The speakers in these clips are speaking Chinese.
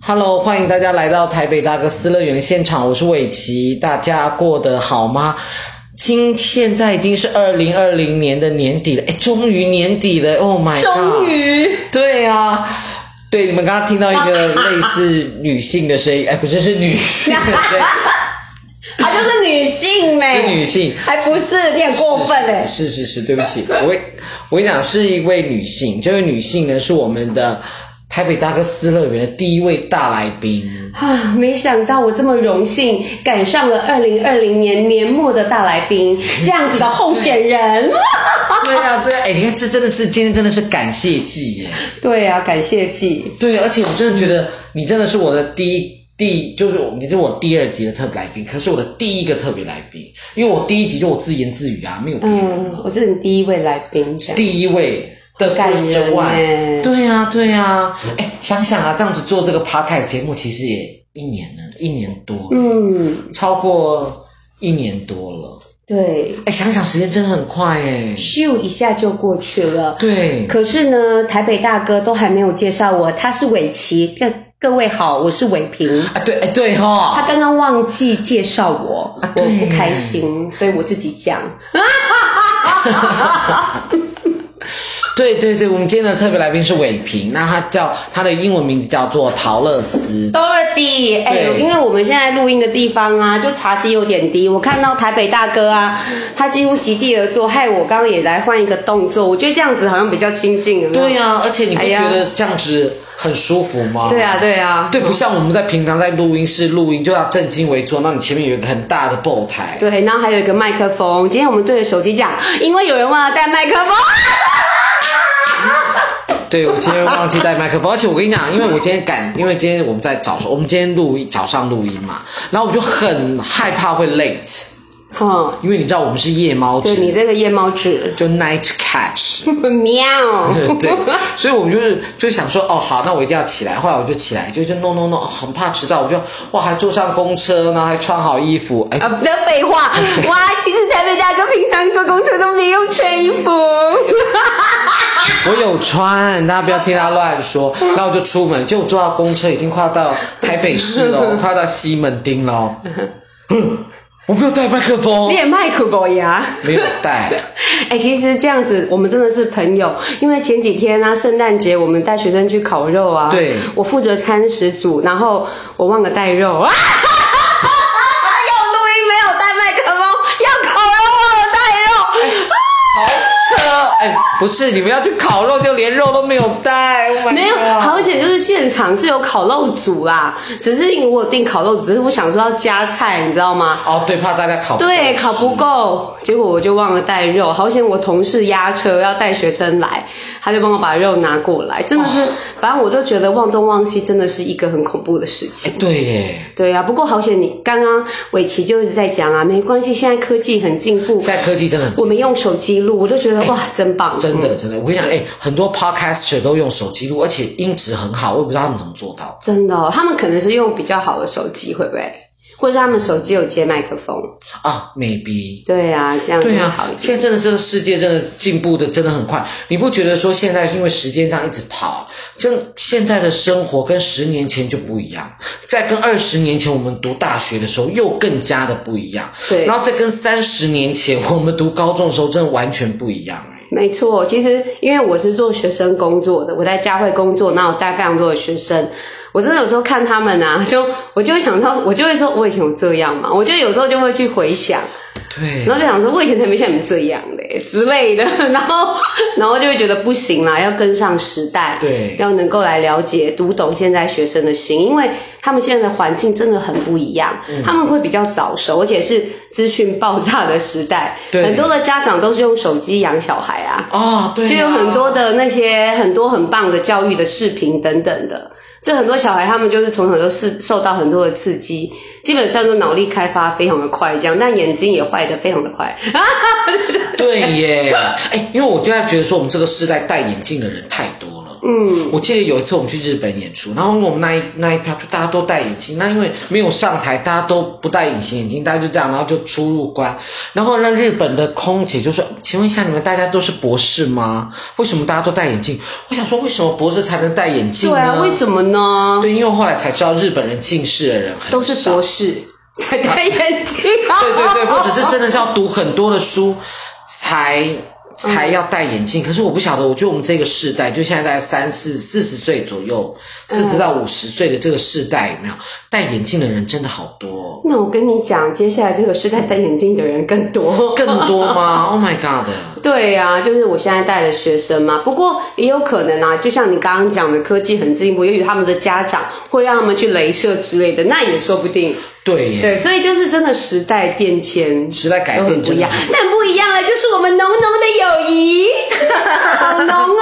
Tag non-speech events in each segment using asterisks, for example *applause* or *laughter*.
Hello，欢迎大家来到台北大哥斯乐园的现场，我是伟奇，大家过得好吗？今现在已经是二零二零年的年底了，哎，终于年底了，Oh my god！终于，对啊，对，你们刚刚听到一个 *laughs* 类似女性的声音，哎，不是，是女性的声音，*laughs* 啊，就是女性呗，是女性，还不是，有点过分哎，是是是，对不起，我我跟你讲，是一位女性，这位女性呢是我们的。台北大哥斯乐园的第一位大来宾啊！没想到我这么荣幸赶上了二零二零年年末的大来宾，*laughs* 这样子的候选人。对啊，对啊，哎，你看，这真的是今天真的是感谢季耶！对啊，感谢祭。对，而且我真的觉得你真的是我的第一第，就是你是我第二集的特别来宾，可是我的第一个特别来宾，因为我第一集就我自言自语啊，没有别人。嗯，我是你第一位来宾，第一位。的感人哎，对呀、啊，对呀、啊，哎，想想啊，这样子做这个 podcast 节目，其实也一年了，一年多了，嗯，超过一年多了，对，哎，想想时间真的很快哎，咻一下就过去了，对。可是呢，台北大哥都还没有介绍我，他是伟奇，各各位好，我是伟平。啊，对，哎，对哈、哦，他刚刚忘记介绍我，啊、我不开心，所以我自己讲。*laughs* 对对对，我们今天的特别来宾是伟平，那他叫他的英文名字叫做陶乐斯。Dorothy，哎，因为我们现在录音的地方啊，就茶几有点低，我看到台北大哥啊，他几乎席地而坐，害我刚刚也来换一个动作，我觉得这样子好像比较亲近有有。对呀、啊，而且你不觉得这样子很舒服吗？对啊，对啊，对，不像我们在平常在录音室录音就要正襟危坐，那你前面有一个很大的后台，对，然后还有一个麦克风。今天我们对着手机讲，因为有人忘了带麦克风。对，我今天忘记带麦克风，而且我跟你讲，因为我今天赶，因为今天我们在早，我们今天录早上录音嘛，然后我就很害怕会 late，哼，因为你知道我们是夜猫子，对，你这个夜猫子，就 night catch，*laughs* 喵，*laughs* 对，所以我们就是就想说，哦，好，那我一定要起来，后来我就起来，就就 no no no，很怕迟到，我就哇，还坐上公车，然后还穿好衣服，哎，啊，不要废话，*laughs* 哇，其实台北大哥平常坐公车都没有穿衣服。我有穿，大家不要听他乱说。然后我就出门，结果坐到公车已经快要到台北市了，快要到西门町了。我没有带麦克风，你也麦克风呀？没有带。*laughs* 哎，其实这样子，我们真的是朋友。因为前几天啊，圣诞节我们带学生去烤肉啊，对，我负责餐食组，然后我忘了带肉啊。*laughs* 不是你们要去烤肉，就连肉都没有带。Oh、没有，好险就是现场是有烤肉组啦。只是因为我有订烤肉，只是我想说要加菜，你知道吗？哦，对，怕大家烤。对，烤不够，结果我就忘了带肉。好险我同事押车要带学生来，他就帮我把肉拿过来。真的是，哦、反正我都觉得忘东忘西真的是一个很恐怖的事情。对耶，对啊。不过好险你刚刚伟奇就一直在讲啊，没关系，现在科技很进步，现在科技真的我们用手机录，我都觉得哇，真棒。真的，真的，我跟你讲，哎，很多 podcaster 都用手机录，而且音质很好，我也不知道他们怎么做到。真的哦，他们可能是用比较好的手机，会不会？或者是他们手机有接麦克风啊？Maybe。对啊，这样子好一点。现在真的这个世界真的进步的真的很快，你不觉得说现在是因为时间这样一直跑，就现在的生活跟十年前就不一样，在跟二十年前我们读大学的时候又更加的不一样。对，然后再跟三十年前我们读高中的时候真的完全不一样。没错，其实因为我是做学生工作的，我在嘉惠工作，那我带非常多的学生，我真的有时候看他们啊，就我就会想到，我就会说，我以前有这样嘛，我就有时候就会去回想。对，然后就想说，我以前才没像你们这样嘞？*laughs* 之类的，*laughs* 然后，然后就会觉得不行啦，要跟上时代，对，要能够来了解、读懂现在学生的心，因为他们现在的环境真的很不一样，嗯、他们会比较早熟，而且是资讯爆炸的时代，对，很多的家长都是用手机养小孩啊，啊，对啊，就有很多的那些很多很棒的教育的视频等等的。所以很多小孩他们就是从小都是受到很多的刺激，基本上都脑力开发非常的快，这样，但眼睛也坏的非常的快。对耶，哎，因为我现在觉得说，我们这个时代戴眼镜的人太多了。嗯，我记得有一次我们去日本演出，然后我们那一那一票就大家都戴眼镜，那因为没有上台，大家都不戴隐形眼镜，大家就这样，然后就出入关，然后那日本的空姐就说：“请问一下，你们大家都是博士吗？为什么大家都戴眼镜？”我想说，为什么博士才能戴眼镜呢？对啊，为什么呢？对，因为后来才知道日本人近视的人很少都是博士才戴眼镜啊。对对对，或者是真的是要读很多的书才。才要戴眼镜，可是我不晓得，我觉得我们这个世代，就现在在三四四十岁左右，四十到五十岁的这个世代，有没有戴眼镜的人真的好多？那我跟你讲，接下来这个世代戴眼镜的人更多，更多吗？*laughs* Oh my god！对呀、啊，就是我现在带的学生嘛。不过也有可能啊，就像你刚刚讲的，科技很进步，也许他们的家长会让他们去镭射之类的，那也说不定。对对，所以就是真的时代变迁，时代改变不一样，但不一样了，就是我们浓浓的友谊，*laughs* 好浓哦，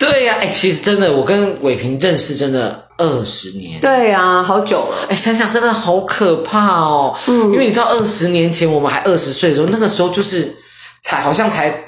对呀、啊，哎，其实真的，我跟伟平认识真的二十年。对啊，好久了。哎，想想真的好可怕哦。嗯，因为你知道，二十年前我们还二十岁的时候，那个时候就是才好像才。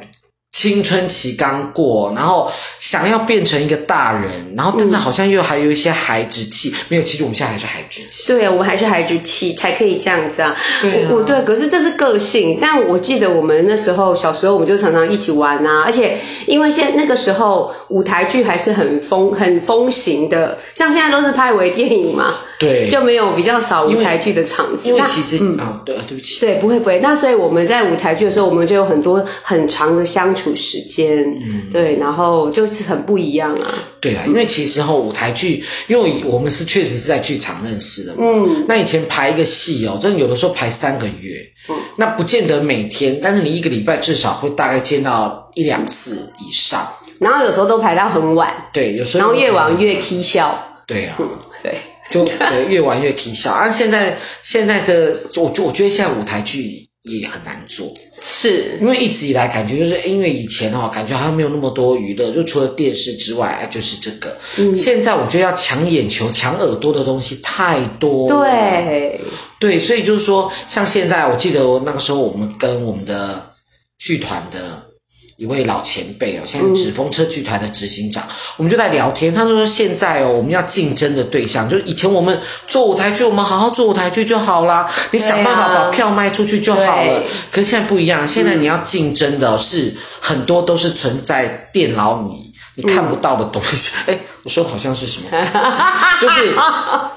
青春期刚过，然后想要变成一个大人，然后但是好像又还有一些孩子气。嗯、没有，其实我们现在还是孩子气。对，我们还是孩子气，才可以这样子啊。对啊，我对，可是这是个性。但我记得我们那时候小时候，我们就常常一起玩啊。而且因为现那个时候舞台剧还是很风很风行的，像现在都是拍微电影嘛。对，就没有比较少舞台剧的场子。因为，其实嗯、哦，对，对不起。对，不会不会。那所以我们在舞台剧的时候，我们就有很多很长的相处时间。嗯，对，然后就是很不一样啊。对啊，因为其实哈，舞台剧，因为我们是确实是在剧场认识的嘛。嗯。那以前排一个戏哦，真的有的时候排三个月。嗯。那不见得每天，但是你一个礼拜至少会大概见到一两次以上。然后有时候都排到很晚。对，有时候。然后越晚越踢笑。对啊。嗯，对。就对，越玩越啼笑啊！现在现在的我，就我觉得现在舞台剧也很难做，是因为一直以来感觉就是因为以前哦，感觉好像没有那么多娱乐，就除了电视之外，就是这个。嗯，现在我觉得要抢眼球、抢耳朵的东西太多。对对，所以就是说，像现在，我记得那个时候我们跟我们的剧团的。一位老前辈哦，现在纸风车剧团的执行长，嗯、我们就在聊天。他说：“现在哦，我们要竞争的对象，就是以前我们做舞台剧，我们好好做舞台剧就好啦，你想办法把票卖出去就好了。可是现在不一样，现在你要竞争的是很多都是存在电脑里你看不到的东西。哎、嗯，我说的好像是什么？*laughs* 就是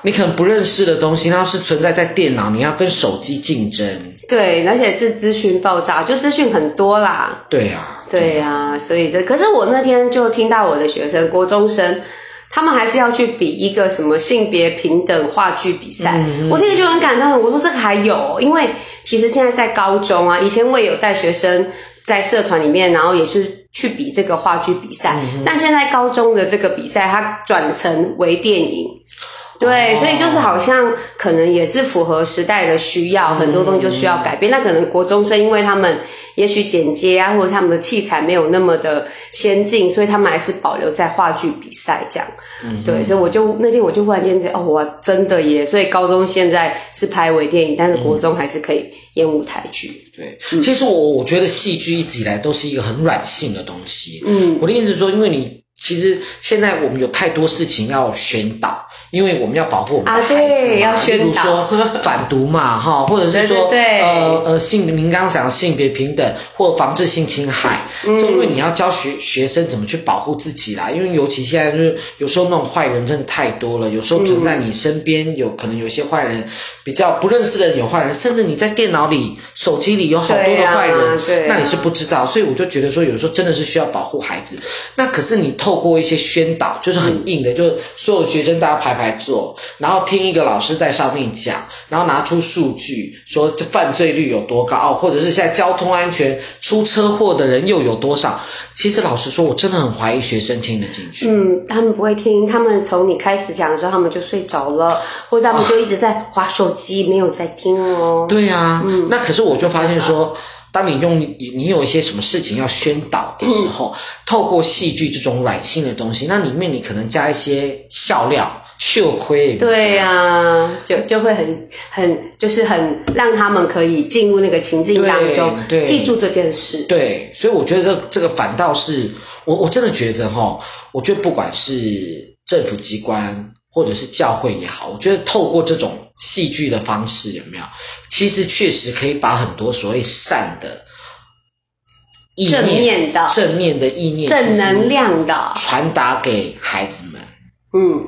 你可能不认识的东西，它是存在在电脑，你要跟手机竞争。对，而且是资讯爆炸，就资讯很多啦。对呀。”对呀、啊，所以这可是我那天就听到我的学生国中生，他们还是要去比一个什么性别平等话剧比赛，嗯、我听着就很感动。我说这个还有，因为其实现在在高中啊，以前我也有带学生在社团里面，然后也是去比这个话剧比赛，嗯、但现在高中的这个比赛它转成为电影。对，哦、所以就是好像可能也是符合时代的需要，嗯、很多东西就需要改变。那可能国中生，因为他们也许剪接啊，或者他们的器材没有那么的先进，所以他们还是保留在话剧比赛这样。嗯，对，所以我就那天我就忽然间觉得，哦，我，真的耶！所以高中现在是拍微电影，但是国中还是可以演舞台剧。对，嗯、其实我我觉得戏剧一直以来都是一个很软性的东西。嗯，我的意思是说，因为你其实现在我们有太多事情要宣导。因为我们要保护我们的孩子嘛，啊、如说反毒嘛，*laughs* 哈，或者是说，呃呃，性您刚刚讲的性别平等，或防治性侵害，嗯、就因为你要教学学生怎么去保护自己啦。因为尤其现在就是有时候那种坏人真的太多了，有时候存在你身边，有可能有些坏人比较不认识的人有坏人，甚至你在电脑里、手机里有好多的坏人，对啊对啊、那你是不知道。所以我就觉得说，有时候真的是需要保护孩子。那可是你透过一些宣导，就是很硬的，嗯、就是所有的学生大家排排。来做，然后听一个老师在上面讲，然后拿出数据说这犯罪率有多高，或者是现在交通安全出车祸的人又有多少？其实老实说，我真的很怀疑学生听得进去。嗯，他们不会听，他们从你开始讲的时候，他们就睡着了，或者他们就一直在划手机，没有在听哦。对呀，嗯，那可是我就发现说，当你用你你有一些什么事情要宣导的时候，透过戏剧这种软性的东西，那里面你可能加一些笑料。糗亏。对呀、啊，就就会很很就是很让他们可以进入那个情境当中，记住这件事。对，所以我觉得这这个反倒是我我真的觉得哈，我觉得不管是政府机关或者是教会也好，我觉得透过这种戏剧的方式，有没有？其实确实可以把很多所谓善的。正面的正面的意念，正能量的传达给孩子们。嗯，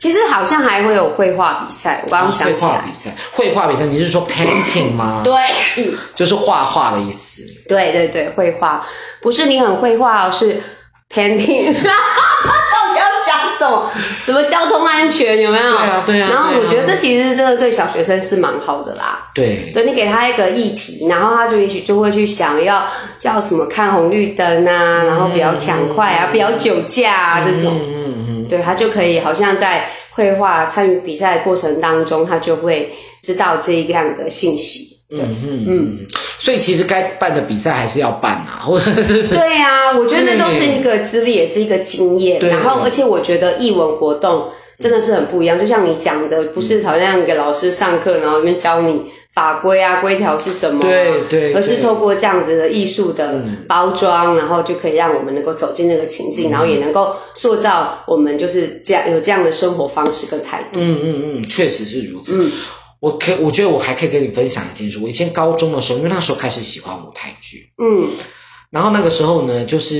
其实好像还会有绘画比赛。我刚刚想起来，绘画比赛，绘画比赛，你是说 painting 吗？对，*laughs* 就是画画的意思。对对对，绘画不是你很会画哦，是 painting。*laughs* 什么？什么交通安全有没有？对啊，对啊。然后我觉得这其实真的对小学生是蛮好的啦。对。对你给他一个议题，然后他就也许就会去想要要什么看红绿灯啊，然后不要抢快啊，不要酒驾啊这种。嗯嗯嗯。对，他就可以好像在绘画参与比赛的过程当中，他就会知道这样的信息。对嗯嗯嗯，所以其实该办的比赛还是要办啊，或者是对呀、啊，我觉得那都是一个资历，也是一个经验。对然后，而且我觉得艺文活动真的是很不一样，就像你讲的，不是好像给老师上课，然后那边教你法规啊、规条是什么、啊，对对，而是透过这样子的艺术的包装，然后就可以让我们能够走进那个情境，嗯、然后也能够塑造我们就是这样有这样的生活方式跟态度。嗯嗯嗯，确实是如此。嗯。我可，我觉得我还可以跟你分享一件事。我以前高中的时候，因为那时候开始喜欢舞台剧，嗯，然后那个时候呢，就是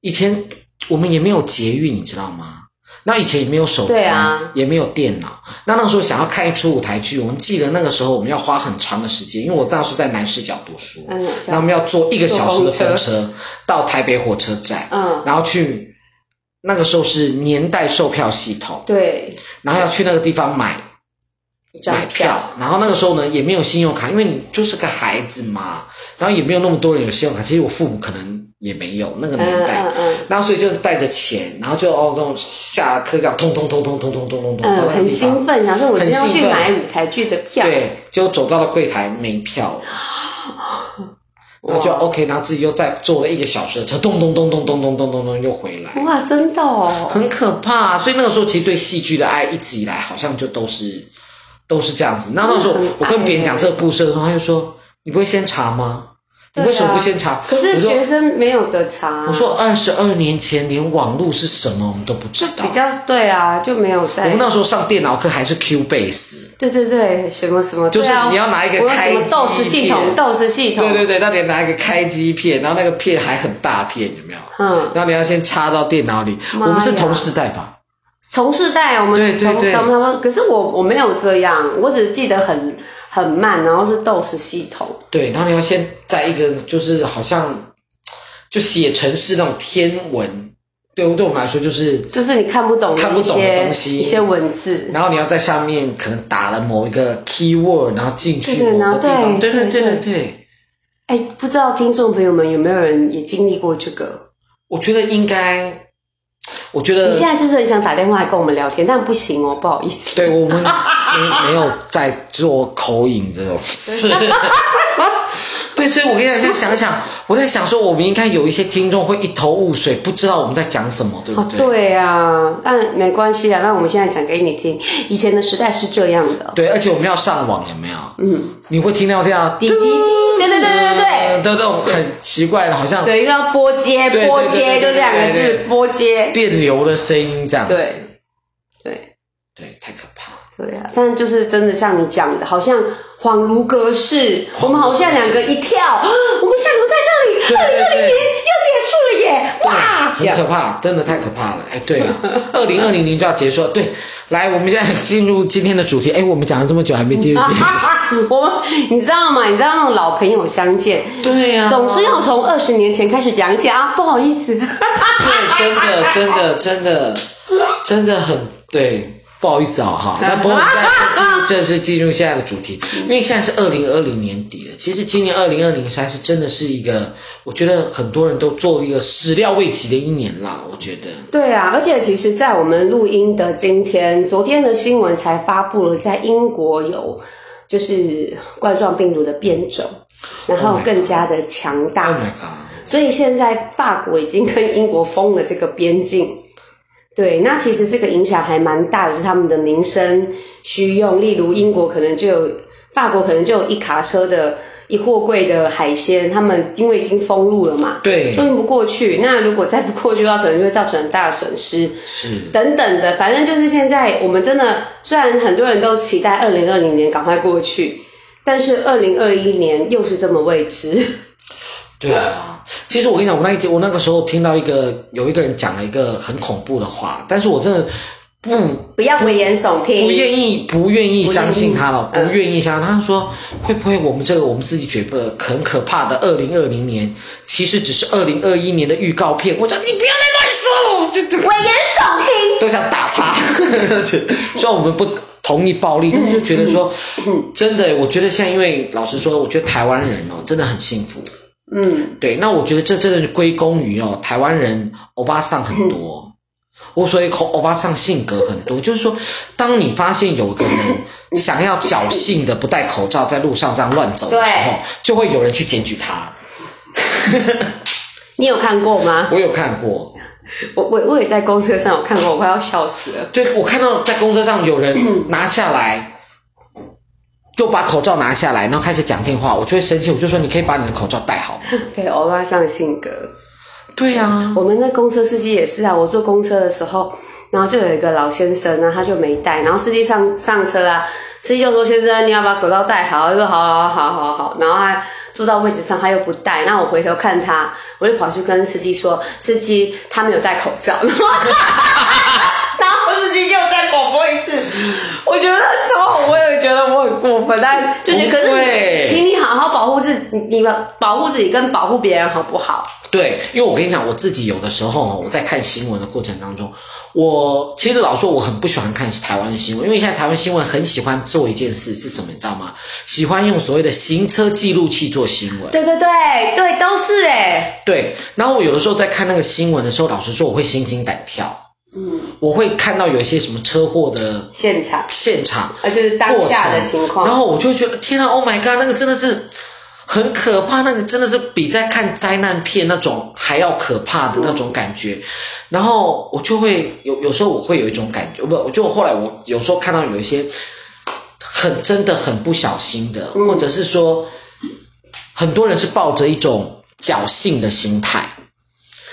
以前我们也没有捷运，你知道吗？那以前也没有手机，啊，也没有电脑。那那时候想要看一出舞台剧，我们记得那个时候我们要花很长的时间，因为我当时在南市角读书，嗯，然后我们要坐一个小时的火车到台北火车站，嗯，然后去那个时候是年代售票系统，对，然后要去那个地方买。买票，然后那个时候呢，也没有信用卡，因为你就是个孩子嘛，然后也没有那么多人有信用卡。其实我父母可能也没有那个年代，嗯嗯嗯、然后所以就带着钱，然后就哦这种下课要通通通通通通通通通，嗯，很兴奋，想说我今天要去买舞台剧的票，对，就走到了柜台没票，然后就 OK，然后自己又再坐了一个小时的车，咚咚咚咚咚咚咚咚咚又回来，哇，真的哦，很可怕。所以那个时候其实对戏剧的爱一直以来好像就都是。都是这样子。那那时候我跟别人讲这个故事的时候，他就说：“你不会先查吗？你为什么不先查？”可是学生没有得查。我说：“二十二年前连网络是什么我们都不知道。”比较对啊，就没有在。我们那时候上电脑课还是 Q base。对对对，什么什么，就是你要拿一个开机，DOS 系统，DOS 系统。对对对，那得拿一个开机片，然后那个片还很大片，有没有？嗯。然后你要先插到电脑里。我们是同时代吧？同世代，我们对对对，他们可是我我没有这样，我只是记得很很慢，然后是 DOS 系统。对，然后你要先在一个就是好像就写程式那种天文，对对我们来说就是就是你看不懂看不懂的东西一些文字，然后你要在下面可能打了某一个 keyword，然后进去某个地方，对对对对对。哎，不知道听众朋友们有没有人也经历过这个？我觉得应该。我觉得你现在就是很想打电话来跟我们聊天？但不行哦，不好意思。对，我们 *laughs* 没没有在做口音这种事。*laughs* 对，所以我跟你讲，现在想想，我在想说，我们应该有一些听众会一头雾水，不知道我们在讲什么，对不对？哦、对啊，但没关系啊，那我们现在讲给你听，以前的时代是这样的。对，而且我们要上网，有没有？嗯，你会听到这样滴滴，对对对对对，的那种很奇怪的，好像对，一个要波接，波接，就这两个字，波接，电流的声音这样子。对，对，对，太可怕了。对啊，但就是真的像你讲的，好像。恍如隔世，我们好像两个一跳，我们现在怎么在这里？二零二零年要结束了耶！哇，很可怕，真的太可怕了。哎，对了，*laughs* 二零二零年就要结束了。对，来，我们现在进入今天的主题。哎，我们讲了这么久还没进入。*laughs* 我们，你知道吗？你知道那种老朋友相见，对呀，总是要从二十年前开始讲起啊。不好意思，对，真的，真的，真的，真的很对。不好意思啊，哈，*laughs* 那不过我们再进入正式进入现在的主题，因为现在是二零二零年底了。其实今年二零二零三是真的是一个，我觉得很多人都做一个始料未及的一年啦。我觉得，对啊，而且其实，在我们录音的今天，昨天的新闻才发布了，在英国有就是冠状病毒的变种，然后更加的强大。Oh my god！所以现在法国已经跟英国封了这个边境。对，那其实这个影响还蛮大的，是他们的民生需用，例如英国可能就有，法国可能就有一卡车的。一货柜的海鲜，他们因为已经封路了嘛，对，运不过去。那如果再不过去的话，可能就会造成很大的损失，是等等的。反正就是现在，我们真的虽然很多人都期待二零二零年赶快过去，但是二零二一年又是这么未知。对啊，其实我跟你讲，我那一天我那个时候听到一个有一个人讲了一个很恐怖的话，但是我真的。不，不要危言耸听，不愿意，不愿意相信他了，不愿意相信。他说会不会我们这个我们自己觉得很可怕的二零二零年，其实只是二零二一年的预告片。我说你不要再乱说了，危言耸听，*laughs* 都想打他。虽然我们不同意暴力，但是就觉得说，真的，我觉得现在因为老实说，我觉得台湾人哦真的很幸福。嗯，对，那我觉得这真的是归功于哦台湾人欧巴桑很多。我所以欧巴桑性格很多，就是说，当你发现有个人想要侥幸的不戴口罩在路上这样乱走的时候，就会有人去检举他。*laughs* 你有看过吗？我有看过，*laughs* 我我我也在公车上有看过，我快要笑死了。对，我看到在公车上有人 *clears throat* 拿下来，就把口罩拿下来，然后开始讲电话，我就会生气，我就说：“你可以把你的口罩戴好？” *laughs* 对，欧巴桑性格。对呀、啊，我们那公车司机也是啊。我坐公车的时候，然后就有一个老先生呢，他就没戴。然后司机上上车啊，司机就说：“先生，你要把口罩戴好。”他说：“好好好好好。”然后他坐到位置上，他又不戴。然后我回头看他，我就跑去跟司机说：“司机，他没有戴口罩。” *laughs* 然后司机又再广播一次，我觉得超好，我也觉得我很过分，但就是可是，请你好好保护自己，你们保护自己跟保护别人好不好？对，因为我跟你讲，我自己有的时候我在看新闻的过程当中，我其实老说我很不喜欢看台湾的新闻，因为现在台湾新闻很喜欢做一件事是什么，你知道吗？喜欢用所谓的行车记录器做新闻。对对对对，都是哎。对，然后我有的时候在看那个新闻的时候，老实说我会心惊胆跳。嗯，我会看到有一些什么车祸的现场，现场，呃，就是当下的情况，然后我就觉得天啊，Oh my God，那个真的是。很可怕，那个真的是比在看灾难片那种还要可怕的那种感觉。然后我就会有有时候我会有一种感觉，不，就后来我有时候看到有一些很真的很不小心的，或者是说很多人是抱着一种侥幸的心态。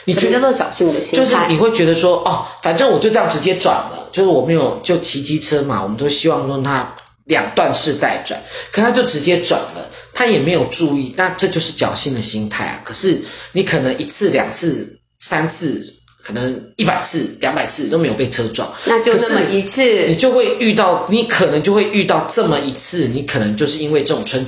你觉得什么叫做侥幸的心态？就是你会觉得说哦，反正我就这样直接转了，就是我没有就骑机车嘛，我们都希望说他两段式带转，可他就直接转了。他也没有注意，那这就是侥幸的心态啊！可是你可能一次、两次、三次，可能一百次、两百次都没有被车撞，那就这么一次，你就会遇到，你可能就会遇到这么一次，你可能就是因为这种存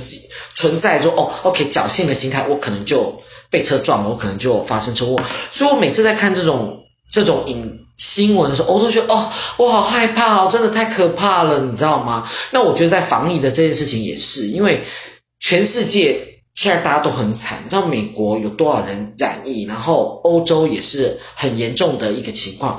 存在说哦，OK，侥幸的心态，我可能就被车撞了，我可能就发生车祸。所以我每次在看这种这种影新闻的时候，我都觉得哦，我好害怕哦，真的太可怕了，你知道吗？那我觉得在防疫的这件事情也是，因为。全世界现在大家都很惨，你知道美国有多少人染疫，然后欧洲也是很严重的一个情况。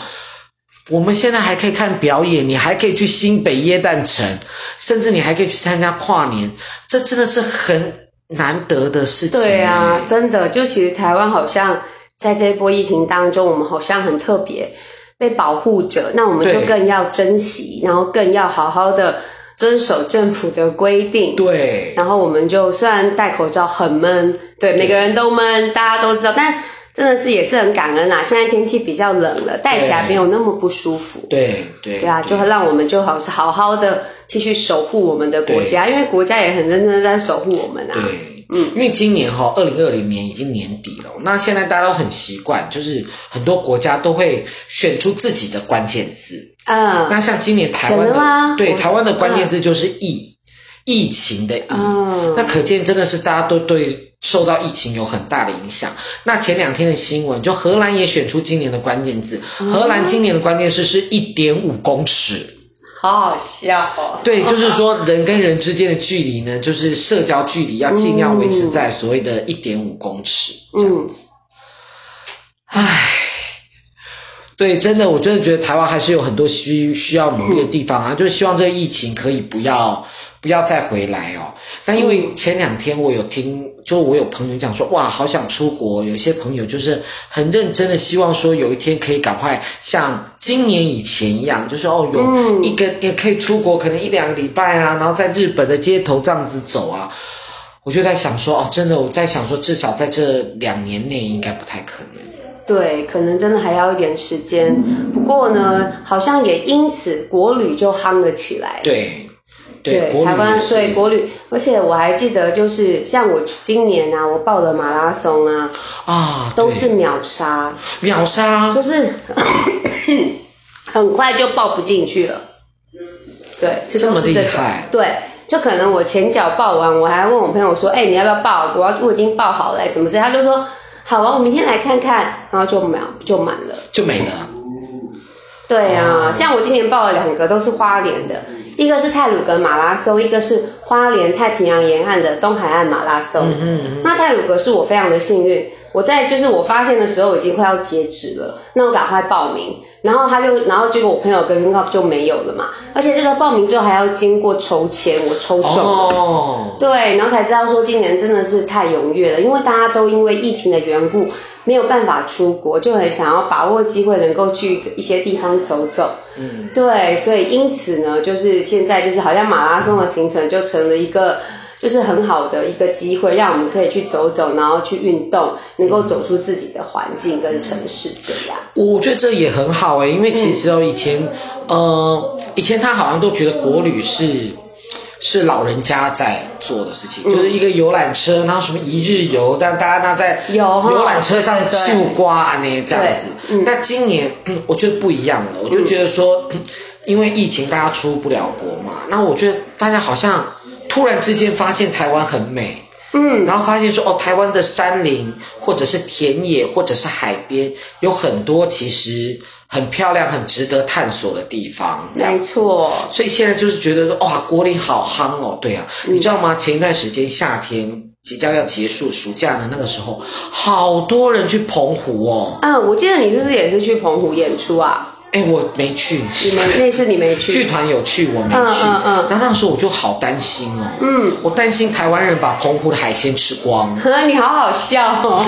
我们现在还可以看表演，你还可以去新北耶诞城，甚至你还可以去参加跨年，这真的是很难得的事情。对啊，真的，就其实台湾好像在这一波疫情当中，我们好像很特别被保护着，那我们就更要珍惜，然后更要好好的。遵守政府的规定，对，然后我们就虽然戴口罩很闷，对，每个人都闷，大家都知道，但真的是也是很感恩啊。现在天气比较冷了，戴起来没有那么不舒服，对对对啊，就会让我们就好是好好的继续守护我们的国家，因为国家也很认真的在守护我们啊。对。嗯，因为今年哈，二零二零年已经年底了，那现在大家都很习惯，就是很多国家都会选出自己的关键字。嗯，那像今年台湾的，对，台湾的关键字就是疫，嗯、疫情的疫。嗯，那可见真的是大家都对受到疫情有很大的影响。那前两天的新闻，就荷兰也选出今年的关键字，荷兰今年的关键字是一点五公尺。好好笑哦！对，就是说人跟人之间的距离呢，就是社交距离要尽量维持在所谓的一点五公尺这样子。唉、嗯，对，真的，我真的觉得台湾还是有很多需需要努力的地方啊，就是希望这个疫情可以不要不要再回来哦。但因为前两天我有听，就我有朋友讲说，哇，好想出国。有些朋友就是很认真的希望说，有一天可以赶快像今年以前一样，就是哦，有一个也可以出国，可能一两个礼拜啊，然后在日本的街头这样子走啊。我就在想说，哦，真的，我在想说，至少在这两年内应该不太可能。对，可能真的还要一点时间。不过呢，好像也因此国旅就夯了起来。对，对，对台湾对国旅，而且我还记得，就是像我今年啊，我报了马拉松啊，啊，都是秒杀，秒杀，就是很快就报不进去了。对，是这么厉害。对，就可能我前脚报完，我还问我朋友说：“哎，你要不要报？我要我已经报好了，什么之类。”他就说。好啊，我明天来看看，然后就满就满了，就没了。对啊，哦、像我今年报了两个，都是花莲的，一个是泰鲁格马拉松，一个是花莲太平洋沿岸的东海岸马拉松。嗯嗯嗯。那泰鲁格是我非常的幸运，我在就是我发现的时候已经快要截止了，那我赶快报名。然后他就，然后结果我朋友跟 Link 就没有了嘛，而且这个报名之后还要经过抽签，我抽中了，哦、对，然后才知道说今年真的是太踊跃了，因为大家都因为疫情的缘故没有办法出国，就很想要把握机会能够去一些地方走走，嗯，对，所以因此呢，就是现在就是好像马拉松的行程就成了一个。就是很好的一个机会，让我们可以去走走，然后去运动，能够走出自己的环境跟城市这样。我觉得这也很好诶，因为其实哦，以前，嗯、呃，以前他好像都觉得国旅是是老人家在做的事情，嗯、就是一个游览车，然后什么一日游，但大家那在游览车上秀瓜啊那这样子。嗯、那今年，嗯，我觉得不一样了，我就觉得说，嗯、因为疫情大家出不了国嘛，那我觉得大家好像。突然之间发现台湾很美，嗯，然后发现说哦，台湾的山林或者是田野或者是海边有很多其实很漂亮、很值得探索的地方。没错，所以现在就是觉得说哇，国旅好夯哦。对啊，嗯，你知道吗？前一段时间夏天即将要结束暑假的那个时候，好多人去澎湖哦。嗯，我记得你是不是也是去澎湖演出啊？哎，我没去。你们那次你没去？剧团有去，我没去。嗯嗯嗯。然后那时候我就好担心哦。嗯。我担心台湾人把澎湖的海鲜吃光。*laughs* 你好好笑哦。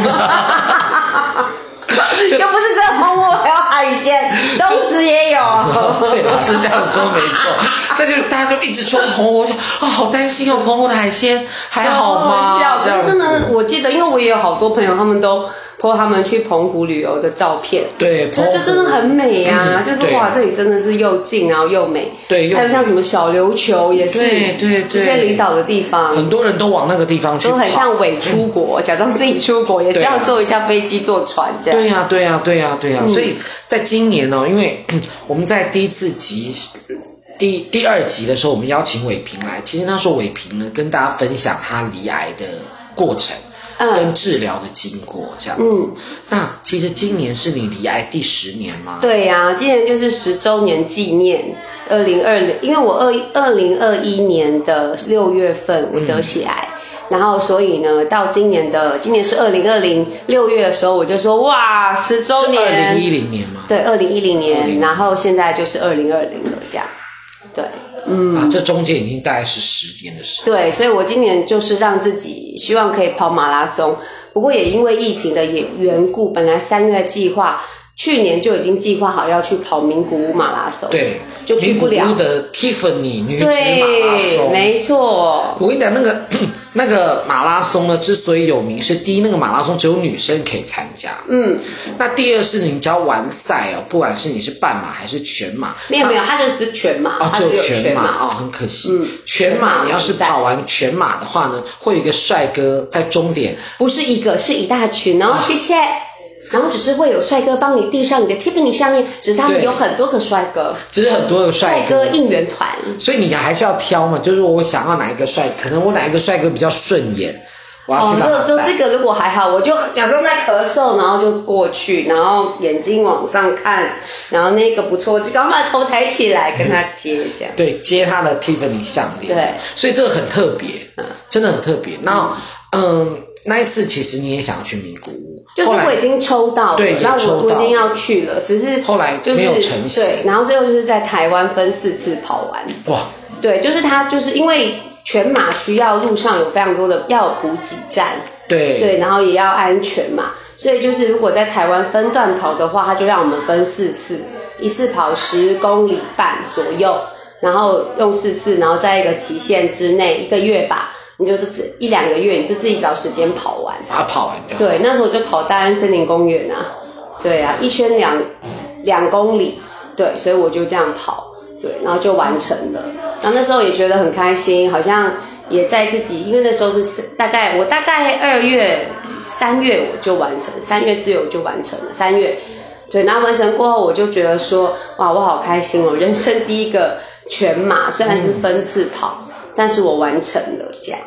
*laughs* 又不是只有澎湖还有海鲜，*laughs* 东子也有。*laughs* 对，是这样说没错。那就大家就一直说澎湖，我说啊，好担心哦，澎湖的海鲜还好吗？好笑。可是真的，我记得，因为我也有好多朋友，他们都。托他们去澎湖旅游的照片，对，就就真的很美呀，就是哇，这里真的是又近然后又美，对，还有像什么小琉球也是，对对对，这些离岛的地方，很多人都往那个地方去，都很像伪出国，假装自己出国，也是要坐一下飞机坐船这样。对呀对呀对呀对呀，所以在今年呢，因为 *clears throat* 我们在第一次集第第二集的时候，我们邀请伟平来，其实那时候伟平呢跟大家分享他离癌的过程。跟治疗的经过这样子，嗯、那其实今年是你离癌第十年吗？对呀、啊，今年就是十周年纪念，二零二零，因为我二二零二一年的六月份我得血癌，嗯、然后所以呢，到今年的今年是二零二零六月的时候，我就说哇，十周年，二零一零年吗？对，二零一零年，然后现在就是二零二零了，这样，对。嗯啊，这中间已经大概是十年的时间。对，所以我今年就是让自己希望可以跑马拉松，不过也因为疫情的也缘故，本来三月计划，去年就已经计划好要去跑名古屋马拉松，对，就去不了。名古屋的 Tiffany 女子马拉松，没错。我跟你讲，那个 *clears throat* 那个马拉松呢，之所以有名，是第一，那个马拉松只有女生可以参加，嗯。那第二是，你只要完赛哦，不管是你是半马还是全马，没有没有，它就是全马，哦，只有全马哦，很可惜。嗯，全马你要是跑完全马的话呢，会有一个帅哥在终点，不是一个，是一大群哦，谢谢。然后只是会有帅哥帮你递上你的 Tiffany 项链，只是他们有很多个帅哥，只是很多个帅哥应援团，所以你还是要挑嘛，就是我想要哪一个帅，可能我哪一个帅哥比较顺眼，我要去他。哦，就就这个如果还好，我就假装在咳嗽，然后就过去，然后眼睛往上看，然后那个不错，就赶快头抬起来跟他接这样。对，接他的 Tiffany 项链。对，所以这个很特别，嗯，真的很特别。然后，嗯，那一次其实你也想要去名古屋。就是我已经抽到了，对，那我我已经要去了，只是后来没有成型。对，然后最后就是在台湾分四次跑完。哇，对，就是他就是因为全马需要路上有非常多的要有补给站，对对，然后也要安全嘛，所以就是如果在台湾分段跑的话，他就让我们分四次，一次跑十公里半左右，然后用四次，然后在一个期限之内，一个月吧。你就自一两个月，你就自己找时间跑完，把它跑完就好。对，那时候我就跑大安森林公园啊，对啊，一圈两两公里，对，所以我就这样跑，对，然后就完成了。然后那时候也觉得很开心，好像也在自己，因为那时候是大概我大概二月、三月我就完成，三月四月我就完成了，三月，对，然后完成过后，我就觉得说，哇，我好开心哦，人生第一个全马，虽然是分次跑。嗯但是我完成了这样，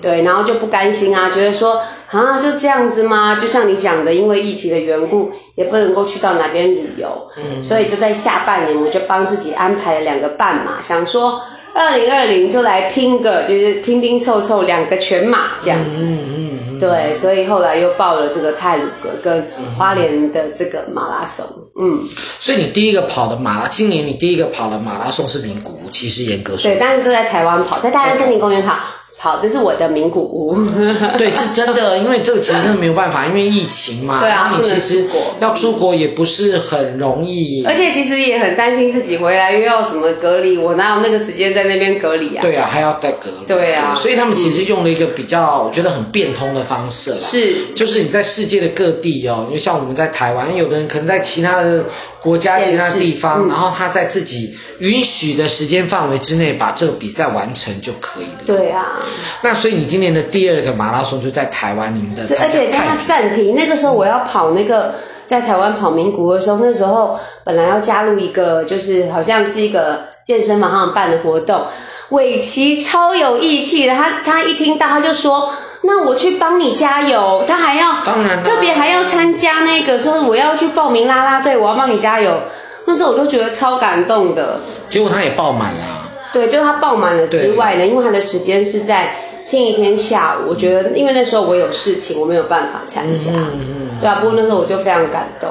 对，然后就不甘心啊，觉得说啊，就这样子吗？就像你讲的，因为疫情的缘故，也不能够去到哪边旅游，嗯，所以就在下半年，我就帮自己安排了两个半马，想说二零二零就来拼个，就是拼拼凑凑两个全马这样子，嗯嗯，嗯，对，所以后来又报了这个泰鲁格跟花莲的这个马拉松，嗯，所以你第一个跑的马拉，今年你第一个跑的马拉松是名古屋，其实严格说，对，但是都在台湾跑，在大安森林公园跑。好，这是我的名古屋。*laughs* 对，这真的，因为这个其实真的没有办法，因为疫情嘛。对啊，然后你其实要出国也不是很容易。而且其实也很担心自己回来又要什么隔离，我哪有那个时间在那边隔离啊？对啊，还要再隔离。对啊，所以他们其实用了一个比较，我觉得很变通的方式啦。是，就是你在世界的各地哦，因为像我们在台湾，有的人可能在其他的。国家其他地方，嗯，然后他在自己允许的时间范围之内把这个比赛完成就可以了。对啊，那所以你今年的第二个马拉松就在台湾，你们的。对，而且他暂停。那个时候我要跑那个在台湾跑名古屋的时候，那时候本来要加入一个，就是好像是一个健身房他们办的活动。伟奇超有义气的，他他一听到他就说。那我去帮你加油，他还要当然特别还要参加那个，说我要去报名啦啦队，我要帮你加油。那时候我就觉得超感动的。结果他也爆满了。对，就是他爆满了之外呢，因为他的时间是在星期天下午，我觉得因为那时候我有事情，我没有办法参加。嗯嗯。对啊，不过那时候我就非常感动。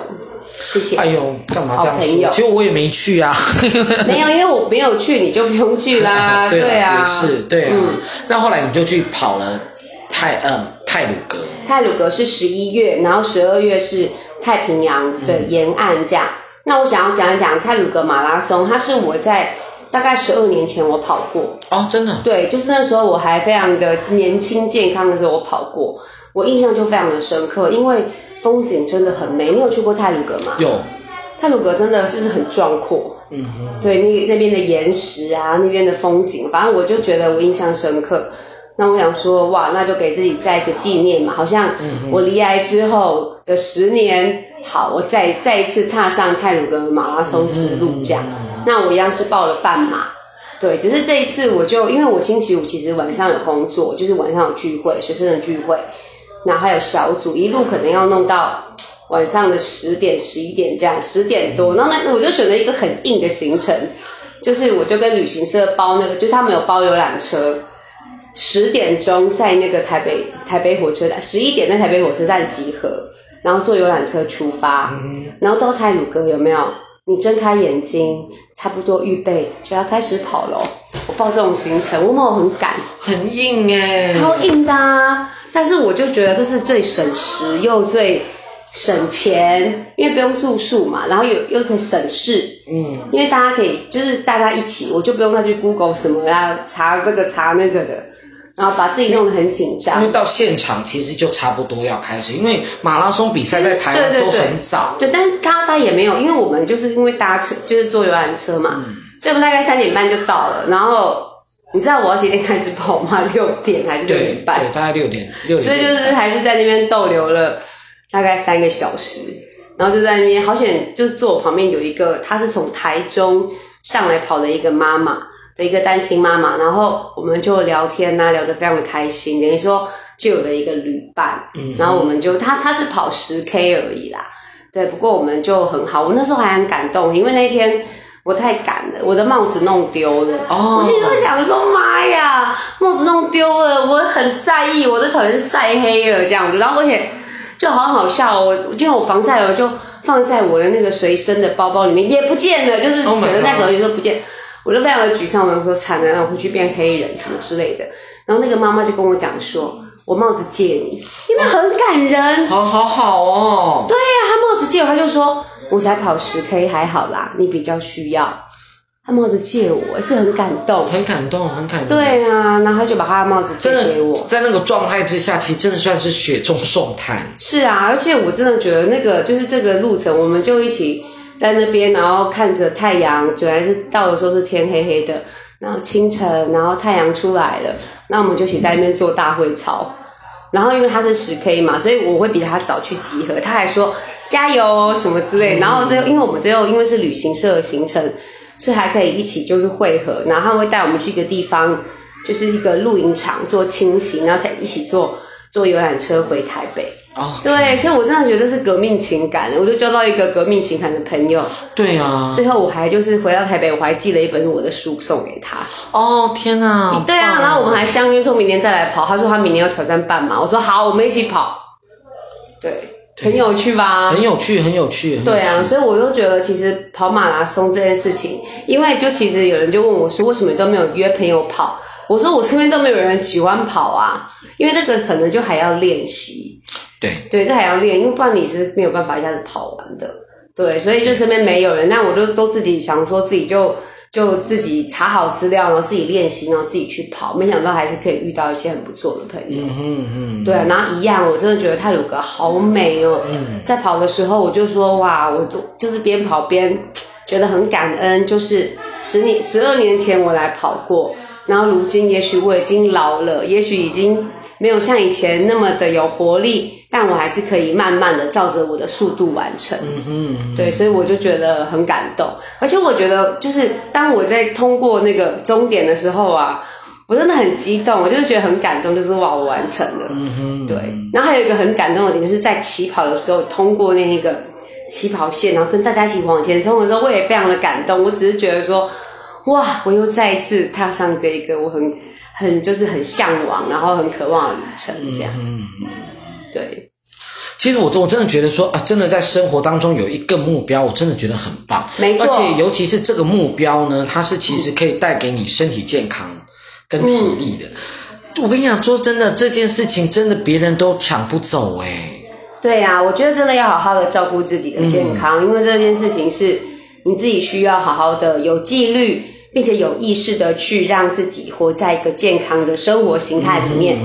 谢谢。哎呦，干嘛这样说？朋友，其实我也没去啊。*laughs* 没有，因为我没有去，你就不用去啦。*laughs* 对啊。对啊，也是，对啊。嗯。那后来你就去跑了。太嗯，泰鲁格，泰鲁格是十一月，然后十二月是太平洋的沿岸这样。嗯、那我想要讲一讲泰鲁格马拉松，它是我在大概十二年前我跑过哦，真的，对，就是那时候我还非常的年轻健康的时候我跑过，我印象就非常的深刻，因为风景真的很美。你有去过泰鲁格吗？有，泰鲁格真的就是很壮阔，嗯哼，对，那那边的岩石啊，那边的风景，反正我就觉得我印象深刻。那我想说，哇，那就给自己再一个纪念嘛，好像我离癌之后的十年，好，我再再一次踏上泰鲁格马拉松之路这样。那我一样是报了半马，对，只是这一次我就因为我星期五其实晚上有工作，就是晚上有聚会，学生的聚会，然后还有小组，一路可能要弄到晚上的十点、十一点这样，十点多，然后那我就选了一个很硬的行程，就是我就跟旅行社包那个，就是他们有包游览车。十点钟在那个台北台北火车站，十一点在台北火车站集合，然后坐游览车出发，嗯、然后到泰鲁阁有没有？你睁开眼睛，差不多预备就要开始跑了。我报这种行程，我没有很赶，很硬哎，超硬的啊！但是我就觉得这是最省时又最省钱，因为不用住宿嘛，然后又又可以省事，嗯，因为大家可以就是大家一起，我就不用再去 Google 什么呀，查这个查那个的。然后把自己弄得很紧张，因为到现场其实就差不多要开始，因为马拉松比赛在台湾都很早。对，对，对，对，但是他他也没有，因为我们就是因为搭车，就是坐游览车嘛，嗯、所以我们大概三点半就到了。然后你知道我要几点开始跑吗？*laughs* 六点还是六点半？对，对，大概六点六点。所以就是还是在那边逗留了大概三个小时，然后就在那边，好险，就是坐我旁边有一个，他是从台中上来跑的一个妈妈。的一个单亲妈妈，然后我们就聊天呐、啊，聊得非常的开心。等于说就有了一个旅伴，嗯、然后我们就他他是跑十 K 而已啦，对。不过我们就很好，我那时候还很感动，因为那天我太赶了，我的帽子弄丢了。哦。我心里想说，妈呀，帽子弄丢了，我很在意，我的头是晒黑了这样子。然后而且就好好笑，我因为我防晒我就放在我的那个随身的包包里面，也不见了，就是可能在走的时候不见。我就非常的沮丧，我就说惨了，我回去变黑人什么之类的。然后那个妈妈就跟我讲说，我帽子借你，因为很感人，好好好哦。对呀、啊，他帽子借我，他就说我才跑十 K 还好啦，你比较需要。他帽子借我，是很感动，很感动，很感动。对啊，然后他就把他的帽子借给我。在那个状态之下，其实真的算是雪中送炭。是啊，而且我真的觉得那个就是这个路程，我们就一起在那边，然后看着太阳，主要是到的时候是天黑黑的，然后清晨，然后太阳出来了，那我们就一起在那边做大会操。然后因为他是十 K 嘛，所以我会比他早去集合。他还说加油什么之类。然后最后，因为我们最后因为是旅行社的行程。所以还可以一起就是会合，然后他会带我们去一个地方，就是一个露营场做清洗，然后再一起坐坐游览车回台北。哦，对，所以我真的觉得是革命情感，我就交到一个革命情感的朋友。对啊，最后我还就是回到台北，我还寄了一本我的书送给他。哦，天哪！对啊，然后我们还相约说明年再来跑，他说他明年要挑战半马，我说好，我们一起跑。对。很有趣吧？很有趣，很有趣。对啊，所以我就觉得，其实跑马拉松这件事情，因为就其实有人就问我说，为什么都没有约朋友跑？我说我身边都没有人喜欢跑啊，因为那个可能就还要练习。对对，这还要练，因为不然你是没有办法一下子跑完的。对，所以就身边没有人，那我就都自己想说自己就。就自己查好资料，然后自己练习，然后自己去跑。没想到还是可以遇到一些很不错的朋友。嗯嗯，对啊，然后一样，我真的觉得泰鲁格好美哦。嗯，在跑的时候，我就说哇，我就就是边跑边觉得很感恩。就是十年、十二年前我来跑过，然后如今也许我已经老了，也许已经没有像以前那么的有活力。但我还是可以慢慢的照着我的速度完成，嗯哼，对，所以我就觉得很感动，而且我觉得就是当我在通过那个终点的时候啊，我真的很激动，我就是觉得很感动，就是哇，我完成了，嗯哼，对。然后还有一个很感动的点，就是在起跑的时候通过那一个起跑线，然后跟大家一起往前冲的时候，我也非常的感动。我只是觉得说，哇，我又再一次踏上这一个我很很就是很向往，然后很渴望的旅程，这样。嗯对，其实我我真的觉得说啊，真的在生活当中有一个目标，我真的觉得很棒。没错，而且尤其是这个目标呢，它是其实可以带给你身体健康跟体力的。嗯、我跟你讲，说真的，这件事情真的别人都抢不走哎。对呀、啊，我觉得真的要好好的照顾自己的健康，嗯、因为这件事情是你自己需要好好的有纪律。并且有意识的去让自己活在一个健康的生活形态里面，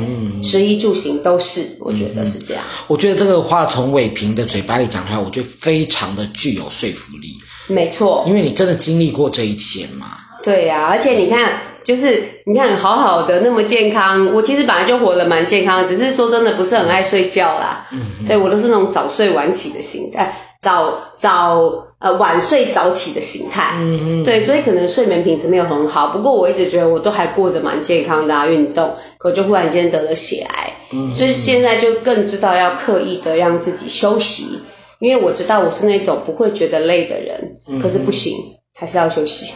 食衣住行都是，我觉得是这样。我觉得这个话从伟平的嘴巴里讲出来，我觉得非常的具有说服力。没错，因为你真的经历过这一切嘛。对呀、啊，而且你看，就是你看好好的那么健康，我其实本来就活得蛮健康的，只是说真的不是很爱睡觉啦。嗯哼，对，我都是那种早睡晚起的心态。早早呃晚睡早起的形态，嗯嗯，对，所以可能睡眠品质没有很好。不过我一直觉得我都还过得蛮健康的啊，运动，可就忽然间得了血癌，嗯，所以现在就更知道要刻意的让自己休息，因为我知道我是那种不会觉得累的人，嗯，可是不行，还是要休息。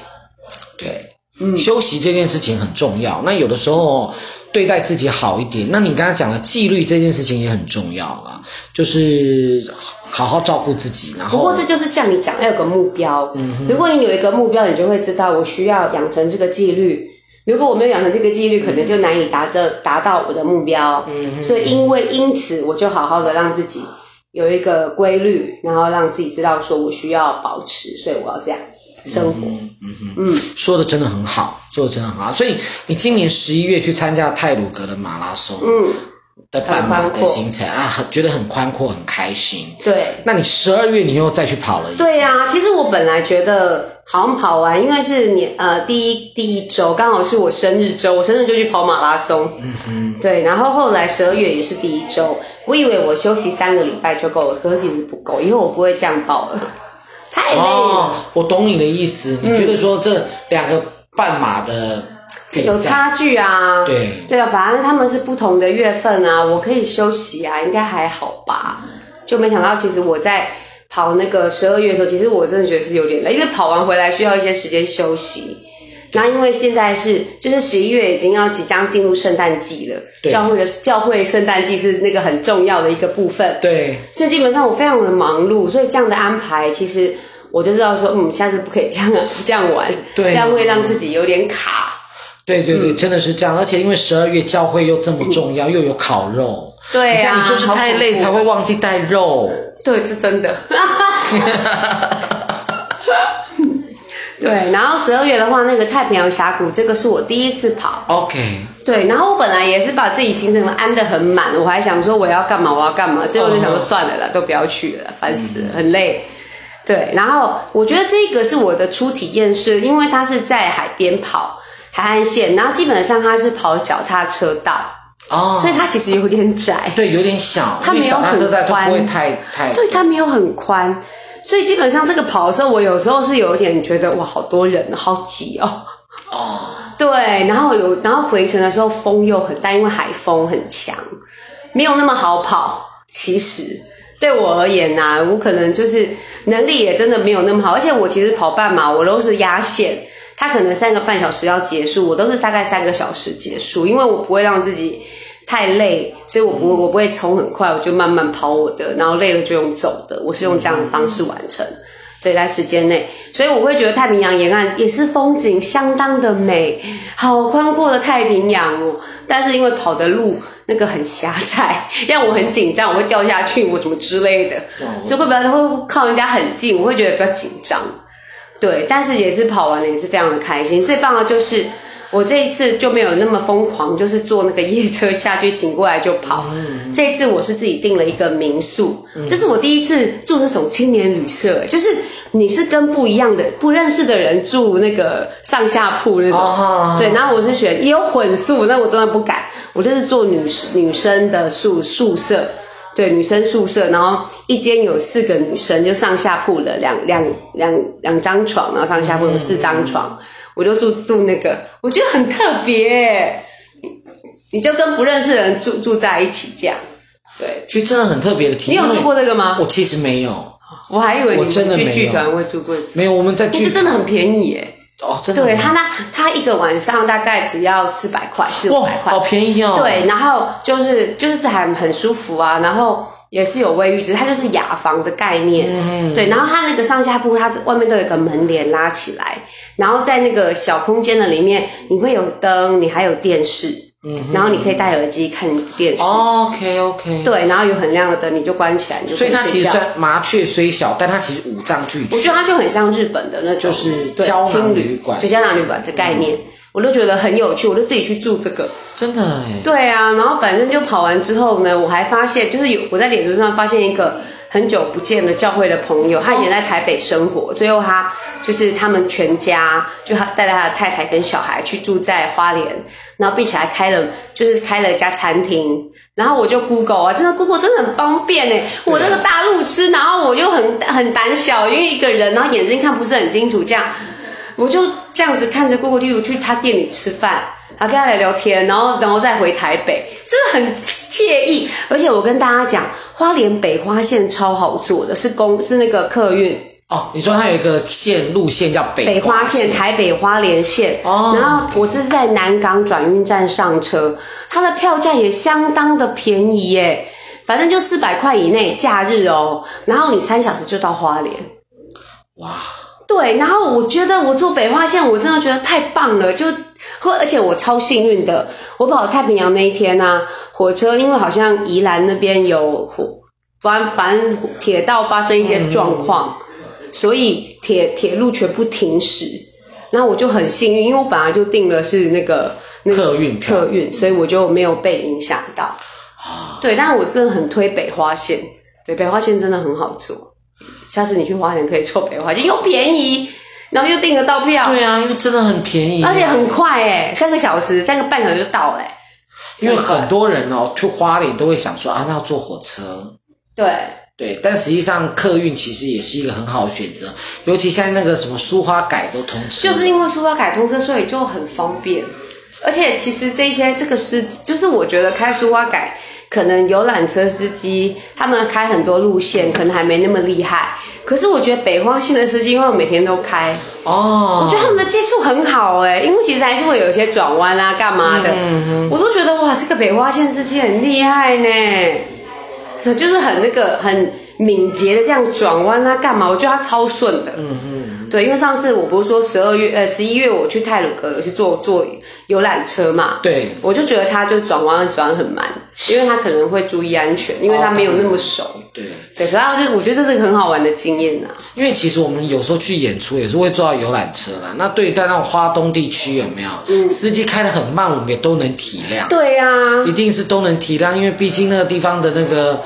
对，嗯，休息这件事情很重要。那有的时候对待自己好一点，那你刚才讲的纪律这件事情也很重要啊，就是。好好照顾自己，然后。不过这就是像你讲，要有个目标。嗯哼。如果你有一个目标，你就会知道我需要养成这个纪律。如果我没有养成这个纪律，可能就难以达着达到我的目标。嗯哼。所以因为因此，我就好好的让自己有一个规律，然后让自己知道说我需要保持，所以我要这样生活。嗯哼。嗯，说的真的很好，说的真的很好。所以你今年十一月去参加泰鲁格的马拉松。嗯。的半马的行程啊，很觉得很宽阔，很开心。对，那你十二月你又再去跑了一次？对呀、啊，其实我本来觉得好像跑完，因为是年呃第一第一周刚好是我生日周，我生日就去跑马拉松。嗯哼。对，然后后来十二月也是第一周，我以为我休息三个礼拜就够了，可是其实不够，以后我不会这样跑了，太累了。哦，我懂你的意思，你觉得说这两个半马的。有差距啊，对对啊，反正他们是不同的月份啊，我可以休息啊，应该还好吧？就没想到，其实我在跑那个十二月的时候，其实我真的觉得是有点累，因为跑完回来需要一些时间休息。那因为现在是就是十一月已经要即将进入圣诞季了，对教会的教会圣诞季是那个很重要的一个部分，对，所以基本上我非常的忙碌，所以这样的安排其实。我就知道说，嗯，下次不可以这样 *laughs* 这样玩，对，这样会让自己有点卡。对对对，嗯、真的是这样。而且因为十二月教会又这么重要，嗯、又有烤肉，对啊，你就是太累才会忘记带肉。对，是真的。*laughs* 对，然后十二月的话，那个太平洋峡谷，这个是我第一次跑。OK。对，然后我本来也是把自己行程安得很满，我还想说我要干嘛，我要干嘛，最后就想说算了啦，都不要去了，烦死了，很累。对，然后我觉得这个是我的初体验是，因为它是在海边跑海岸线，然后基本上它是跑脚踏车道，哦，所以它其实有点窄，对，有点小，它没有很宽，不会太太，对，它没有很宽。所以基本上这个跑的时候，我有时候是有一点觉得哇，好多人，好挤哦。哦，对，然后有，然后回程的时候风又很大，因为海风很强，没有那么好跑。其实对我而言呐、我可能就是能力也真的没有那么好，而且我其实跑半马，我都是压线，它可能三个半小时要结束，我都是大概三个小时结束，因为我不会让自己。太累，所以我不我不会冲很快，我就慢慢跑我的，然后累了就用走的，我是用这样的方式完成，所以在时间内，所以我会觉得太平洋沿岸也是风景相当的美，好宽阔的太平洋哦。但是因为跑的路那个很狭窄，*laughs* 让我很紧张，我会掉下去，我怎么之类的，就会比较会靠人家很近，我会觉得比较紧张。对，但是也是跑完了，也是非常的开心。最棒的就是。我这一次就没有那么疯狂，就是坐那个夜车下去，醒过来就跑。嗯、这一次我是自己订了一个民宿，嗯、这是我第一次住这种青年旅社，就是你是跟不一样的、不认识的人住那个上下铺那种。哦、对，然后我是选也有混宿，那我真的不敢，我就是做女女生的宿宿舍，对，女生宿舍，然后一间有四个女生，就上下铺了两两两两张床，然后上下铺有四张床。嗯我就住住那个，我觉得很特别。你就跟不认识的人住住在一起这样，对，其实真的很特别的体验。你有住过这个吗？我其实没有，我还以为你们去剧团会住过一次。没有，我们在剧真的很便宜耶。哦，真的。对他那他一个晚上大概只要四百块，四五百块，好便宜哦。对，然后就是就是还很舒服啊，然后。也是有卫浴，只是它就是雅房的概念，嗯、对。然后它那个上下铺，它外面都有一个门帘拉起来，然后在那个小空间的里面，你会有灯，你还有电视，嗯，然后你可以戴耳机看电视。哦、OK OK。对，然后有很亮的灯，你就关起来。所以它其实算麻雀虽小，但它其实五脏俱全。我觉得它就很像日本的那种，就是胶囊旅馆，就胶囊旅馆的概念。嗯我都觉得很有趣，我就自己去住这个，真的哎。对啊，然后反正就跑完之后呢，我还发现，就是有我在脸书上发现一个很久不见的教会的朋友，他以前在台北生活，最后他就是他们全家就他带着他的太太跟小孩去住在花莲，然后并且还开了就是开了一家餐厅，然后我就 Google 啊，真的 Google 真的很方便哎，我那个大路痴，然后我又很很胆小，因为一个人，然后眼睛看不是很清楚，这样。我就这样子看着 Google 地图去他店里吃饭，然后跟他来聊天，然后然后再回台北，真的很惬意。而且我跟大家讲，花莲北花线超好坐的，是公是那个客运哦。你说它有一个线路线叫北北花线，台北花莲线。哦。然后我这是在南港转运站上车，它的票价也相当的便宜耶，反正就四百块以内，假日哦。然后你三小时就到花莲，哇。对，然后我觉得我坐北花线，我真的觉得太棒了，就而且我超幸运的，我跑太平洋那一天啊，火车因为好像宜兰那边有火，反反正铁道发生一些状况，嗯、所以铁铁路全部停驶，然后我就很幸运，因为我本来就订的是那个那个客运客运，所以我就没有被影响到。对，但是我真的很推北花线，对，北花线真的很好坐。下次你去花莲可以坐北花线，又便宜，然后又订得到票。对啊，因为真的很便宜，而且很快诶，三个小时、三个半小时就到了。因为很多人哦去花莲都会想说啊，那要坐火车。对对，但实际上客运其实也是一个很好的选择，尤其现在那个什么苏花改都通车，就是因为苏花改通车，所以就很方便。而且其实这些这个司机，就是我觉得开苏花改。可能游览车司机他们开很多路线，可能还没那么厉害。可是我觉得北花线的司机，因为我每天都开哦，我觉得他们的技术很好哎，因为其实还是会有一些转弯啊、干嘛的，嗯哼，我都觉得哇，这个北花线司机很厉害呢。就是很那个很敏捷的这样转弯啊，干嘛？我觉得他超顺的。嗯嗯，对，因为上次我不是说十二月呃十一月我去泰鲁阁有去坐坐游览车嘛，对，我就觉得他就转弯转很慢，因为他可能会注意安全，因为他没有那么熟。哦、对对，然后就我觉得这是个很好玩的经验呐、啊。因为其实我们有时候去演出也是会坐到游览车啦。那对于在那种花东地区有没有？嗯，司机开的很慢，我们也都能体谅。对呀、啊，一定是都能体谅，因为毕竟那个地方的那个。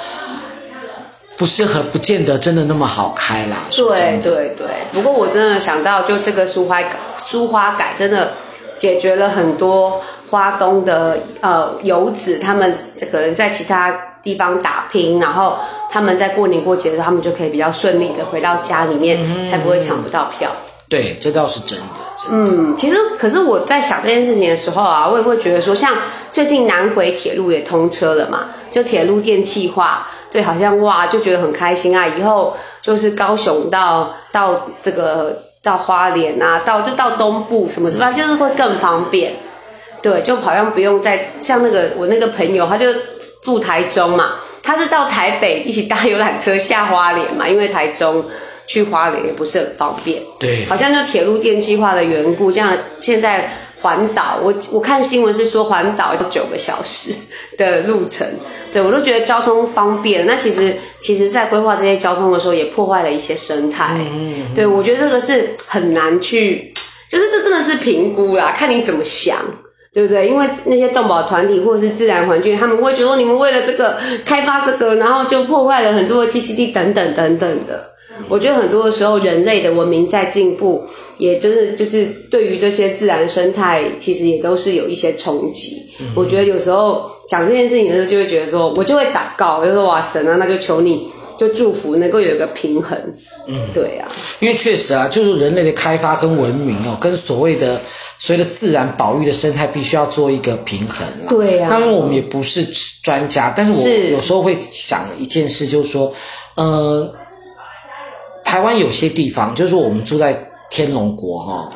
不适合，不见得真的那么好开啦。对对对，不过我真的想到，就这个苏花改，苏花改真的解决了很多花东的呃游子，他们可能在其他地方打拼，然后他们在过年过节的时候，他们就可以比较顺利的回到家里面，嗯、才不会抢不到票。对，这倒是真的。真的嗯，其实可是我在想这件事情的时候啊，我也会觉得说，像最近南回铁路也通车了嘛，就铁路电气化。对，好像哇，就觉得很开心啊！以后就是高雄到到这个到花莲啊，到就到东部什么什么，就是会更方便。对，就好像不用再像那个我那个朋友，他就住台中嘛，他是到台北一起搭游览车下花莲嘛，因为台中去花莲也不是很方便。对，好像就铁路电气化的缘故，这样现在。环岛，我我看新闻是说环岛要九个小时 *laughs* 的路程，对，我都觉得交通方便。那其实其实，在规划这些交通的时候，也破坏了一些生态。嗯对，我觉得这个是很难去，就是这真的是评估啦，看你怎么想，对不对？因为那些动保团体或者是自然环境，他们会觉得你们为了这个开发这个，然后就破坏了很多的栖息地等等等等的。我觉得很多的时候，人类的文明在进步，也就是就是对于这些自然生态，其实也都是有一些冲击。嗯、我觉得有时候讲这件事情的时候，就会觉得说，我就会祷告，就说哇神啊，那就求你就祝福，能够有一个平衡。嗯，对啊，因为确实啊，就是人类的开发跟文明哦，跟所谓的所谓的自然保育的生态，必须要做一个平衡啦。对啊，那因为我们也不是专家，但是我有时候会想一件事，就是说，呃。台湾有些地方，就是说我们住在天龙国哈，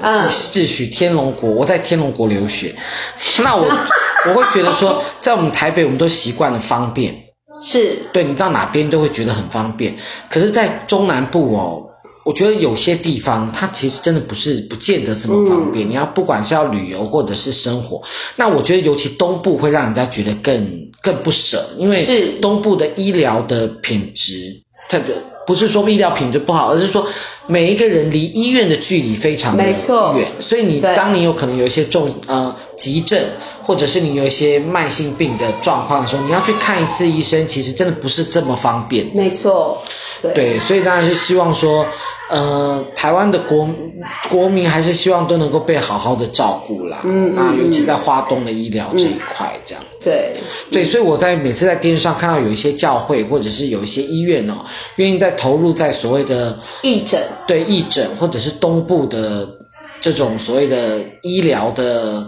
自诩天龙国，我在天龙国留学，那我 *laughs* 我会觉得说，在我们台北，我们都习惯了方便，是对你到哪边都会觉得很方便。可是，在中南部哦，我觉得有些地方它其实真的不是不见得这么方便。嗯、你要不管是要旅游或者是生活，那我觉得尤其东部会让人家觉得更更不舍，因为东部的医疗的品质特别。不是说医疗品质不好，而是说每一个人离医院的距离非常的远，所以你当你有可能有一些重呃急症，或者是你有一些慢性病的状况的时候，你要去看一次医生，其实真的不是这么方便。没错，对，对，所以当然是希望说。呃，台湾的国国民还是希望都能够被好好的照顾啦。嗯，啊，尤其在花东的医疗这一块，这样对对，所以我在每次在电视上看到有一些教会或者是有一些医院哦，愿意在投入在所谓的义诊，对义诊或者是东部的这种所谓的医疗的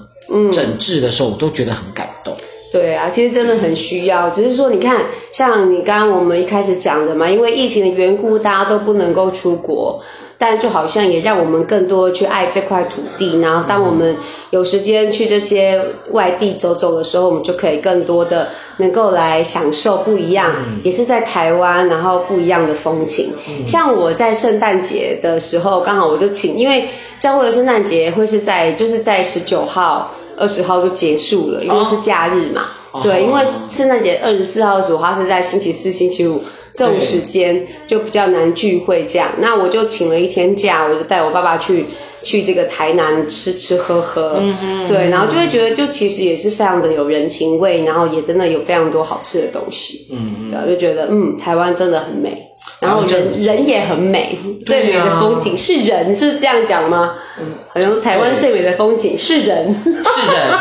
诊治的时候，嗯、我都觉得很感动。对啊，其实真的很需要。只是说，你看，像你刚刚我们一开始讲的嘛，因为疫情的缘故，大家都不能够出国，但就好像也让我们更多去爱这块土地。然后，当我们有时间去这些外地走走的时候，我们就可以更多的能够来享受不一样，也是在台湾，然后不一样的风情。像我在圣诞节的时候，刚好我就请，因为教会的圣诞节会是在就是在十九号。二十号就结束了，因为是假日嘛。Oh. 对，因为圣诞节二十四号的时候，它是在星期四、星期五这种时间，就比较难聚会这样。那我就请了一天假，我就带我爸爸去去这个台南吃吃喝喝。嗯嗯。对，然后就会觉得，就其实也是非常的有人情味，然后也真的有非常多好吃的东西。嗯嗯。对，就觉得嗯，台湾真的很美。然后人人也很美，最美的风景是人，是这样讲吗？嗯，好像台湾最美的风景是人，是人，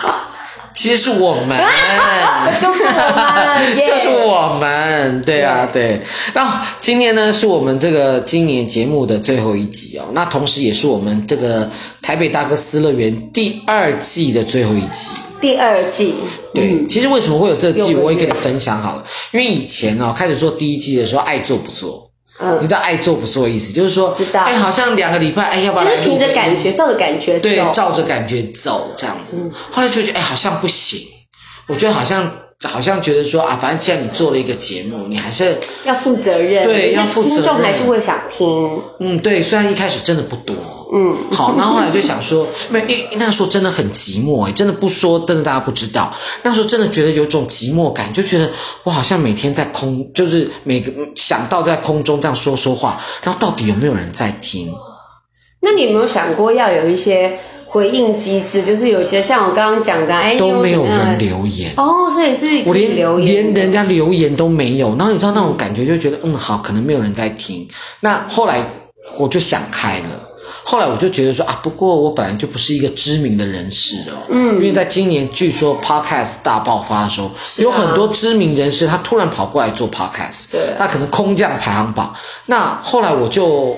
*laughs* 其实是我们，*laughs* 就是我们，*laughs* 就是我们，对啊，对。那今年呢，是我们这个今年节目的最后一集哦，那同时也是我们这个台北大哥斯乐园第二季的最后一集。第二季，对，嗯、其实为什么会有这季，我也跟你分享好了。因为以前哦，开始做第一季的时候，爱做不做，嗯，你知道爱做不做的意思，就是说，哎，好像两个礼拜，哎，要不要来？就是凭着感觉，照着感觉，对，照着感觉走这样子。嗯、后来就觉得，哎，好像不行，我觉得好像好像觉得说啊，反正既然你做了一个节目，你还是要负责任，对，要负责任，听众还是会想听。嗯，对，虽然一开始真的不多，嗯，好，然后后来就想说，没有，那时候真的很寂寞，哎，真的不说，真的大家不知道，那时候真的觉得有种寂寞感，就觉得我好像每天在空，就是每个想到在空中这样说说话，然后到底有没有人在听？那你有没有想过要有一些？回应机制就是有些像我刚刚讲的，哎，都没有人留言。哦，所以是我连留言连人家留言都没有，然后你知道那种感觉，就觉得嗯，好，可能没有人在听。那后来我就想开了，后来我就觉得说啊，不过我本来就不是一个知名的人士哦，嗯，因为在今年据说 Podcast 大爆发的时候，啊，有很多知名人士他突然跑过来做 Podcast，对，他可能空降排行榜。那后来我就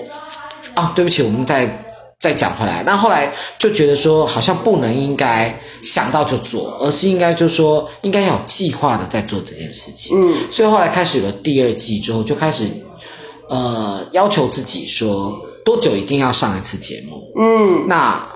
啊，对不起，我们在。再讲回来，那后来就觉得说，好像不能应该想到就做，而是应该就是说，应该要有计划的在做这件事情。嗯，所以后来开始有了第二季之后，就开始呃要求自己说，多久一定要上一次节目。嗯，那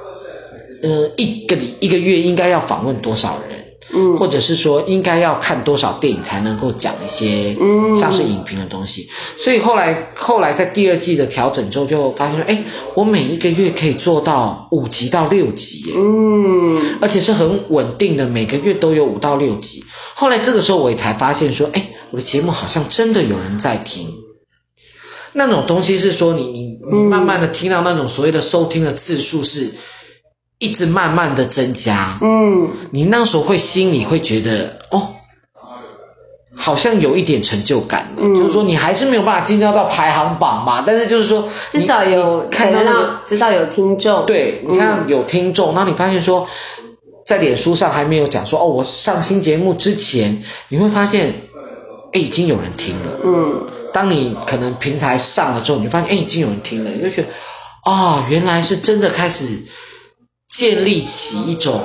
呃一个礼一个月应该要访问多少人？嗯，或者是说应该要看多少电影才能够讲一些像是影评的东西，嗯、所以后来后来在第二季的调整之后，就发现说，哎，我每一个月可以做到五集到六集，嗯，而且是很稳定的，每个月都有五到六集。后来这个时候我也才发现说，哎，我的节目好像真的有人在听。那种东西是说你，你你你慢慢的听到那种所谓的收听的次数是。一直慢慢的增加，嗯，你那时候会心里会觉得哦，好像有一点成就感了，嗯，就是说你还是没有办法进到到排行榜嘛，但是就是说至少有看到那个，知道有听众，对，你看有听众，然后你发现说在脸书上还没有讲说哦，我上新节目之前，你会发现哎已经有人听了，嗯，当你可能平台上了之后，你就发现哎已经有人听了，你就觉得啊，哦，原来是真的开始。建立起一种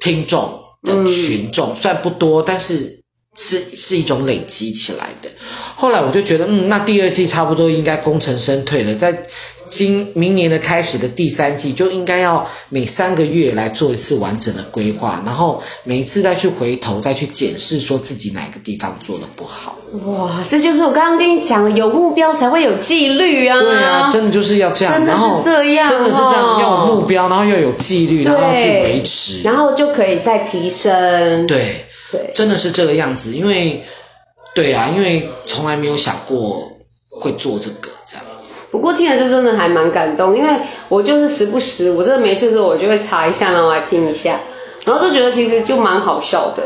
听众的群众，虽然不多，但是是是一种累积起来的。后来我就觉得，嗯，那第二季差不多应该功成身退了，在。今明年的开始的第三季就应该要每三个月来做一次完整的规划，然后每一次再去回头再去检视，说自己哪个地方做的不好。哇，这就是我刚刚跟你讲的，有目标才会有纪律啊！对啊，真的就是要这样，真的是这样，真的是这样，要有目标，然后要有纪律，然后要去维持，然后就可以再提升。对对，真的是这个样子，因为对啊，因为从来没有想过会做这个。不过听了就真的还蛮感动，因为我就是时不时，我真的没事的时候，我就会查一下，然后来听一下，然后就觉得其实就蛮好笑的。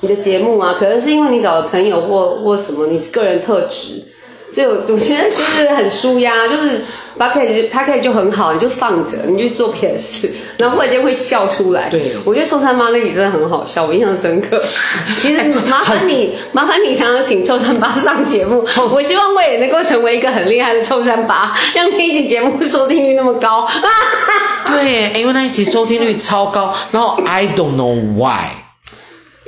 你的节目啊，可能是因为你找的朋友或或什么，你个人特质。所以我我觉得就是很舒压，就是他可以就他可以就很好，你就放着，你就做别的事，*laughs* 然后忽然间会笑出来。对，我觉得臭三八那里真的很好笑，我印象深刻。*laughs* 其实麻烦你麻烦你常常请臭三八上节目，*laughs* 我希望我也能够成为一个很厉害的臭三八，让那一集节目收听率那么高。对，因为那一集收听率超高，然后 I don't know why。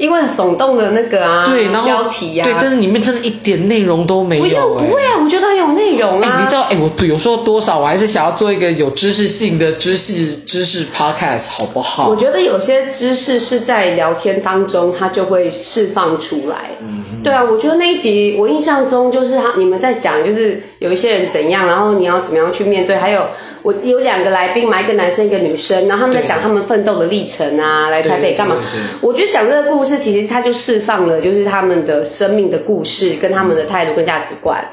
因为很耸动的那个啊，对，然后标题呀、啊，对，但是里面真的一点内容都没有、欸。不会啊，我觉得很有内容啊。你知道，哎，我有时候多少我还是想要做一个有知识性的知识知识 podcast，好不好？我觉得有些知识是在聊天当中，它就会释放出来。嗯，对啊，我觉得那一集我印象中就是他你们在讲，就是有一些人怎样，然后你要怎么样去面对，还有。我有两个来宾嘛，一个男生，一个女生，然后他们在讲他们奋斗的历程啊，来台北干嘛？我觉得讲这个故事，其实他就释放了，就是他们的生命的故事，跟他们的态度跟价值观。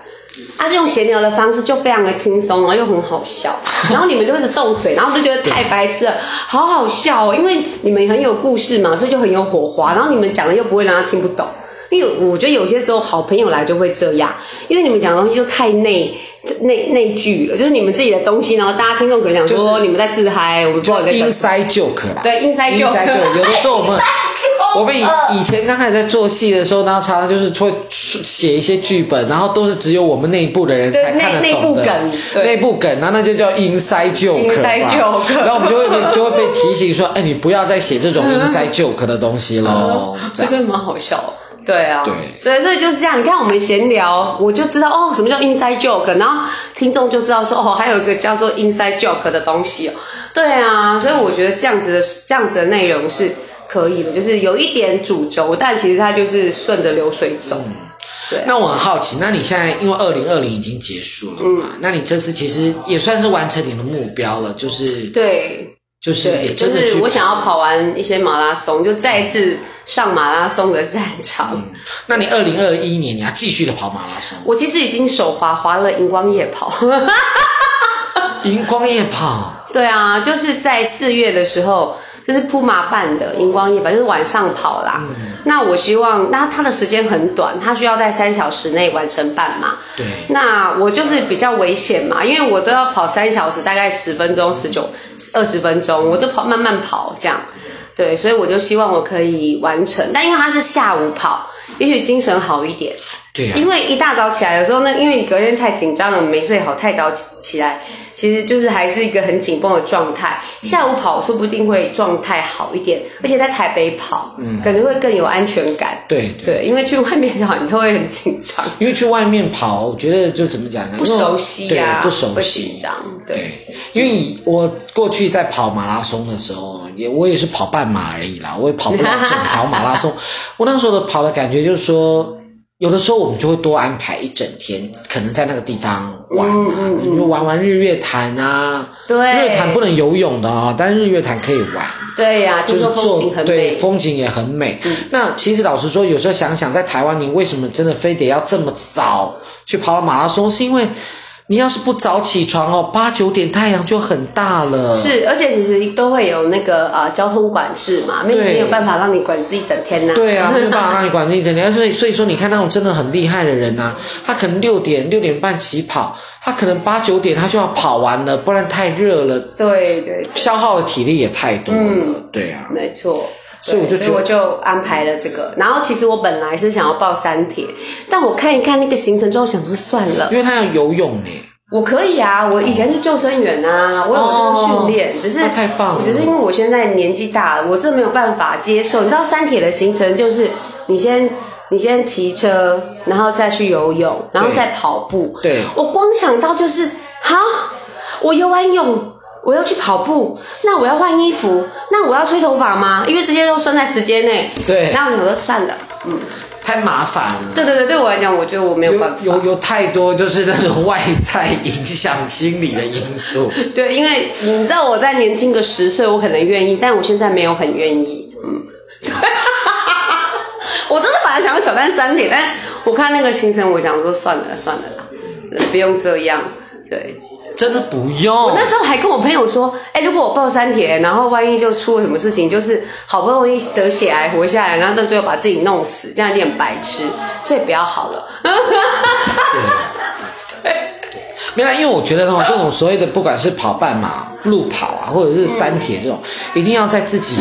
他是用闲聊的方式，就非常的轻松，然后又很好笑，*laughs* 然后你们就一直斗嘴，然后就觉得太白痴了，好好笑哦，因为你们很有故事嘛，所以就很有火花，然后你们讲的又不会让他听不懂，因为我觉得有些时候好朋友来就会这样，因为你们讲的东西就太内。那那句了，就是你们自己的东西，然后大家听众可以讲说你们在自嗨，我们不知道在 inside joke 啦。对，inside joke。有的时候我们 *laughs* 我们以以前刚开始在做戏的时候，然后常常就是会写一些剧本，然后都是只有我们内部的人才看得懂的内部梗，内部梗，然后那就叫 inside joke。inside joke。*laughs* 然后我们就会被就会被提醒说，哎，你不要再写这种 *laughs* inside joke 的东西了。这真的蛮好笑。对啊，对，所以所以就是这样。你看我们闲聊，我就知道哦，什么叫 inside joke，然后听众就知道说哦，还有一个叫做 inside joke 的东西哦。对啊，所以我觉得这样子的这样子的内容是可以的，就是有一点主轴，但其实它就是顺着流水走。嗯、对，那我很好奇，那你现在因为二零二零已经结束了嘛？嗯、那你这次其实也算是完成你的目标了，就是对。就是也真的，就是我想要跑完一些马拉松，就再一次上马拉松的战场。嗯、那你二零二一年你要继续的跑马拉松？我其实已经手滑滑了荧光夜跑。荧光夜跑？对啊，就是在四月的时候。就是铺马办的荧光夜跑，就是晚上跑啦。嗯、那我希望，那它的时间很短，它需要在三小时内完成半马。对。那我就是比较危险嘛，因为我都要跑三小时，大概十分钟、十九、二十分钟，我就跑慢慢跑这样。对，所以我就希望我可以完成，但因为它是下午跑，也许精神好一点。对呀、啊。因为一大早起来的时候，那因为你隔天太紧张了，没睡好，太早起起来。其实就是还是一个很紧绷的状态，下午跑说不定会状态好一点，而且在台北跑，嗯，感觉会更有安全感。对对，对，因为去外面跑你就会很紧张。*laughs* 因为去外面跑，我觉得就怎么讲呢？不熟悉呀、啊，不熟悉，紧张。对，对，因为我过去在跑马拉松的时候，也我也是跑半马而已啦，我也跑不了整条马拉松。*laughs* 我那时候的跑的感觉就是说。有的时候我们就会多安排一整天，可能在那个地方玩嘛，嗯嗯嗯、就玩玩日月潭啊。对，日月潭不能游泳的啊、哦，但是日月潭可以玩。对呀、啊，就是做风景很，对，风景也很美。嗯、那其实老实说，有时候想想，在台湾，你为什么真的非得要这么早去跑马拉松？是因为。你要是不早起床哦，八九点太阳就很大了。是，而且其实都会有那个呃交通管制嘛，没有没有办法让你管制一整天呐、啊。对啊，*laughs* 没有办法让你管制一整天。所以所以说，你看那种真的很厉害的人呐、啊，他可能六点六点半起跑，他可能八九点他就要跑完了，不然太热了。对对，对，消耗的体力也太多了。嗯、对啊，没错。所以我就所以我就安排了这个，然后其实我本来是想要报三铁，但我看一看那个行程之后，想说算了，因为他要游泳呢。我可以啊，我以前是救生员啊，我有这个训练，哦、只是太棒了，只是因为我现在年纪大了，我真的没有办法接受。你知道三铁的行程就是你先你先骑车，然后再去游泳，然后再跑步。对，我光想到就是好，我游完泳。我要去跑步，那我要换衣服，那我要吹头发吗？因为这些都算在时间内。对，然后我说算了，嗯，太麻烦了。对对对，对我来讲，我觉得我没有办法。有有，有太多就是那种外在影响心理的因素。对，因为你知道我在年轻个十岁，我可能愿意，但我现在没有很愿意。嗯，我真的本来想要挑战三铁，但我看那个行程，我想说算了算了啦，不用这样。对。真的不用。我那时候还跟我朋友说，哎，如果我报三铁，然后万一就出了什么事情，就是好不容易得血癌活下来，然后到最后把自己弄死，这样有点白痴，所以不要好了。对，没啦，因为我觉得这种这种所谓的，不管是跑半马、路跑啊，或者是三铁这种，嗯、一定要在自己。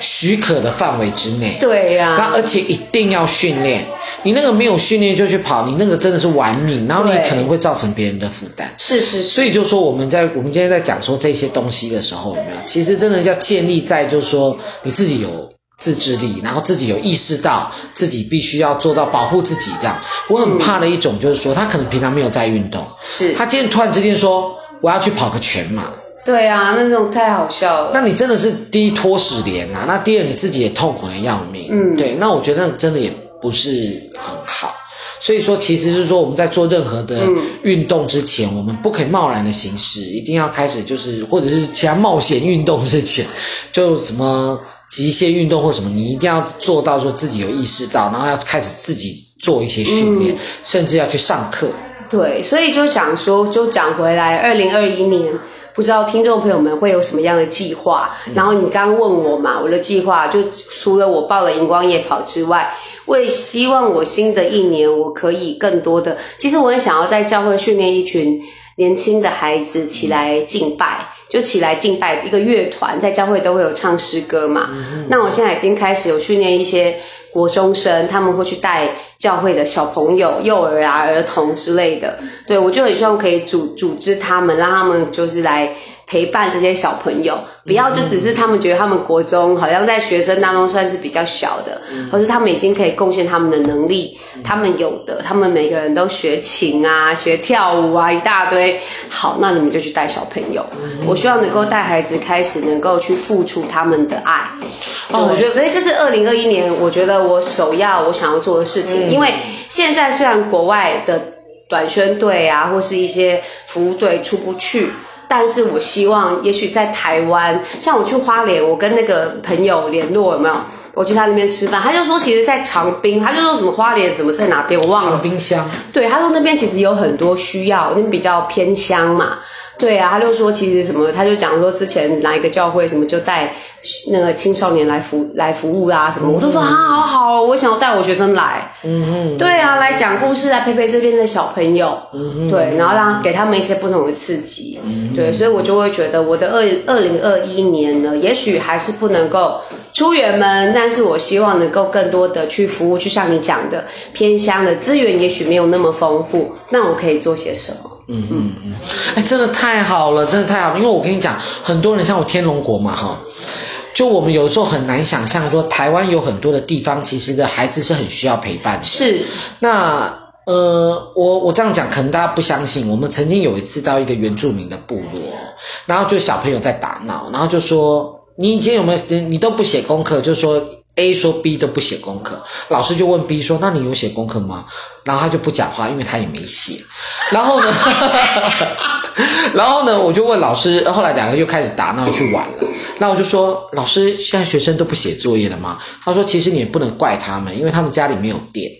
许可的范围之内，对呀、啊，那而且一定要训练。你那个没有训练就去跑，你那个真的是玩命，然后你可能会造成别人的负担。是是是。所以就说我们在我们今天在讲说这些东西的时候，有没有？其实真的要建立在就是说你自己有自制力，然后自己有意识到自己必须要做到保护自己这样。我很怕的一种就是说，他可能平常没有在运动，是他今天突然之间说我要去跑个全马。对啊，那种太好笑了。那你真的是第一拖屎连啊，那第二你自己也痛苦的要命。嗯，对，那我觉得那真的也不是很好。所以说，其实是说我们在做任何的运动之前，嗯、我们不可以贸然的行事，一定要开始就是或者是其他冒险运动之前，*laughs* 就什么极限运动或什么，你一定要做到说自己有意识到，然后要开始自己做一些训练，嗯、甚至要去上课。对，所以就想说，就讲回来，二零二一年。不知道听众朋友们会有什么样的计划？然后你刚刚问我嘛，我的计划就除了我报了荧光夜跑之外，我也希望我新的一年我可以更多的。其实我也想要在教会训练一群年轻的孩子起来敬拜，就起来敬拜一个乐团，在教会都会有唱诗歌嘛。那我现在已经开始有训练一些。国中生他们会去带教会的小朋友、幼儿啊、儿童之类的，对，我就很希望可以组组织他们，让他们就是来陪伴这些小朋友，不要就只是他们觉得他们国中好像在学生当中算是比较小的，或是他们已经可以贡献他们的能力，他们有的，他们每个人都学琴啊，学跳舞啊，一大堆。好，那你们就去带小朋友。我希望能够带孩子开始能够去付出他们的爱。哦，我觉得，所以这是二零二一年，我觉得我首要我想要做的事情，因为现在虽然国外的短宣队啊，或是一些服务队出不去。但是我希望，也许在台湾，像我去花莲，我跟那个朋友联络有没有？我去他那边吃饭，他就说，其实，在长滨，他就说什么花莲怎么在哪边，我忘了。长滨乡。对，他说那边其实有很多需要，因为比较偏乡嘛。对啊，他就说其实什么，他就讲说之前哪一个教会什么就带。那个青少年来服来服务啊什么，嗯、我就说啊，好好，我想要带我学生来，嗯哼，对啊，来讲故事来，陪陪这边的小朋友，嗯哼，对，然后让给他们一些不同的刺激，嗯，对，所以我就会觉得我的二二零二一年呢，也许还是不能够出远门，但是我希望能够更多的去服务，就像你讲的，偏乡的资源也许没有那么丰富，那我可以做些什么？嗯嗯嗯，哎，真的太好了，真的太好了，因为我跟你讲，很多人像我天龙国嘛，哈。就我们有时候很难想象，说台湾有很多的地方，其实的孩子是很需要陪伴的。是，那呃，我我这样讲，可能大家不相信。我们曾经有一次到一个原住民的部落，然后就小朋友在打闹，然后就说：“你以前有没有你，你都不写功课？”就说 A 说 B 都不写功课，老师就问 B 说：“那你有写功课吗？”然后他就不讲话，因为他也没写。然后呢，*laughs* 然后呢，我就问老师，后来两个又开始打闹去玩了。那我就说，老师，现在学生都不写作业了吗？他说，其实你也不能怪他们，因为他们家里没有电。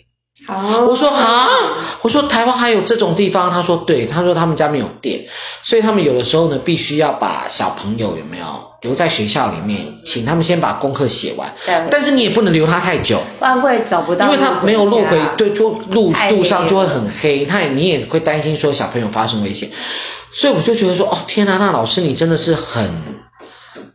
哦，我说啊，我说台湾还有这种地方？他说对，他说他们家没有电，所以他们有的时候呢，必须要把小朋友有没有留在学校里面，请他们先把功课写完。对。但是你也不能留他太久，不然会找不到，因为他没有路回，对，就路路上就会很黑，他也你也会担心说小朋友发生危险，所以我就觉得说，哦天哪，那老师你真的是很。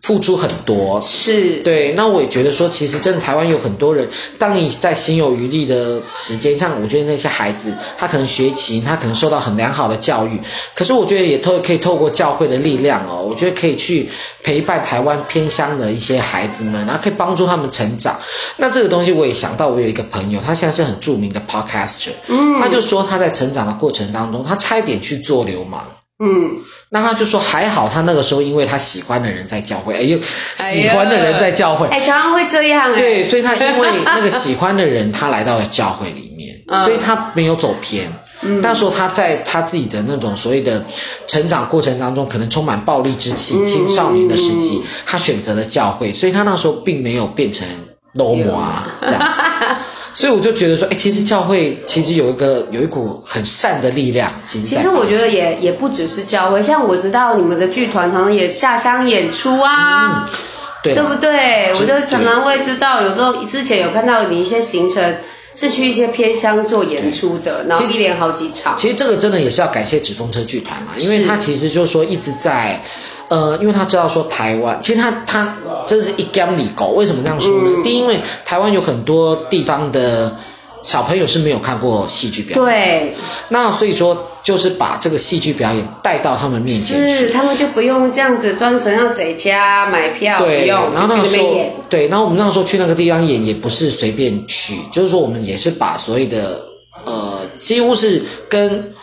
付出很多，是对。那我也觉得说，其实真的台湾有很多人，当你在心有余力的时间，像我觉得那些孩子，他可能学琴，他可能受到很良好的教育，可是我觉得也透可以透过教会的力量哦，我觉得可以去陪伴台湾偏乡的一些孩子们，然后可以帮助他们成长。那这个东西我也想到，我有一个朋友，他现在是很著名的 podcaster，嗯，他就说他在成长的过程当中，他差一点去做流氓。嗯，那他就说还好，他那个时候因为他喜欢的人在教会，哎呦，喜欢的人在教会，哎，常常会这样，哎，对，所以他因为那个喜欢的人，他来到了教会里面，*laughs* 所以他没有走偏。嗯，那时候他在他自己的那种所谓的成长过程当中，可能充满暴力之气，青少年的时期，他选择了教会，所以他那时候并没有变成罗摩啊这样子。*laughs* 所以我就觉得说，哎，其实教会其实有一个有一股很善的力量。其实，其实我觉得也也不只是教会，像我知道你们的剧团常常也下乡演出啊，嗯、对，对不对？我就常常会知道，有时候之前有看到你一些行程是去一些偏乡做演出的，然后一连好几场。其实这个真的也是要感谢纸风车剧团嘛，因为他其实就是说一直在。呃，因为他知道说台湾，其实他他真的是一竿子狗。为什么这样说呢？嗯、第一，因为台湾有很多地方的小朋友是没有看过戏剧表演，对。那所以说，就是把这个戏剧表演带到他们面前去，是他们就不用这样子专程要在家买票，对。不用，然后那个时候，对，然后我们那时候去那个地方演，也不是随便去，就是说我们也是把所谓的呃，几乎是跟。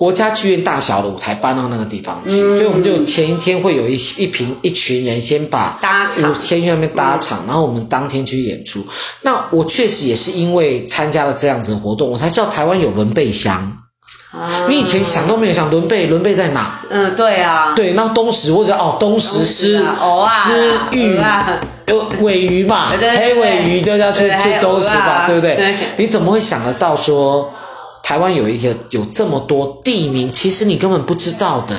国家剧院大小的舞台搬到那个地方去，嗯、所以我们就前一天会有一一群一群人先把搭场先去那边搭场，嗯、然后我们当天去演出。那我确实也是因为参加了这样子的活动，我才知道台湾有仑背乡。啊，你以前想都没有想，仑背仑背在哪？嗯，对啊，对，那东石或者哦东石吃吃鱼有尾鱼嘛，*laughs* 黑尾鱼都要去去东石吧，对不？对，你怎么会想得到说？台湾有一个有这么多地名，其实你根本不知道的。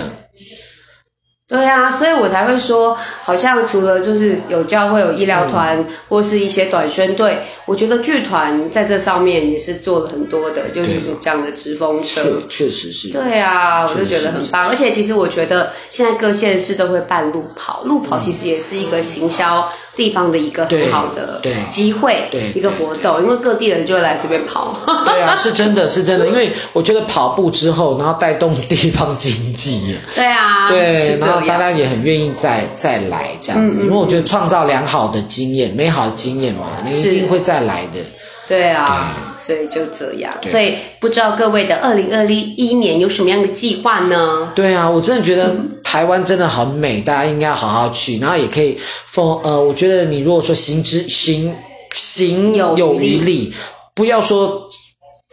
对啊，所以我才会说，好像除了就是有教会、有医疗团，嗯、或是一些短宣队，我觉得剧团在这上面也是做了很多的，就是这样的直风车，确确实是。对啊，我就觉得很棒。而且其实我觉得现在各县市都会办路跑，路跑其实也是一个行销。地方的一个很好的机会，对，一个活动，因为各地人就会来这边跑。对啊，*laughs* 是真的，是真的，因为我觉得跑步之后，然后带动地方经济。对啊，对，然后大家也很愿意再再来这样子，因为我觉得创造良好的经验、美好的经验嘛，你一定会再来的。对啊，对，所以就这样。所以不知道各位的二零二一年有什么样的计划呢？对啊，我真的觉得台湾真的很美，大家应该好好去，然后也可以奉呃，我觉得你如果说行之行行有余力，不要说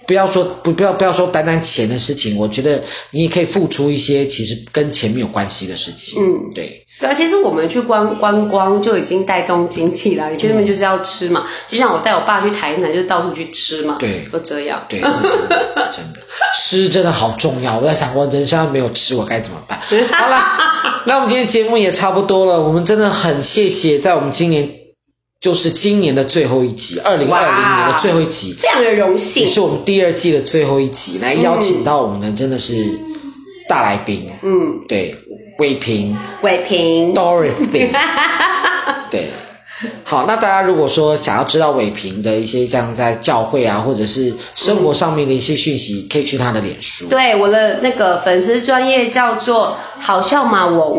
不要说不不要不要说单单钱的事情，我觉得你也可以付出一些其实跟钱没有关系的事情。嗯，对。对啊，其实我们去观观光就已经带动经济了。你去那边就是要吃嘛，就像我带我爸去台南，就到处去吃嘛。对，就这样。对，是真的，真的，吃真的好重要。我在想，我人生没有吃，我该怎么办？*laughs* 好了，那我们今天节目也差不多了。我们真的很谢谢，在我们今年就是今年的最后一集，二零二零年的最后一集，非常的荣幸，也是我们第二季的最后一集，来邀请到我们的真的是大来宾。嗯，对。伟平，伟平，Dorothy，*laughs* 对，好，那大家如果说想要知道伟平的一些像在教会啊，或者是生活上面的一些讯息，嗯、可以去他的脸书。对，我的那个粉丝专业叫做“好笑吗我屋”，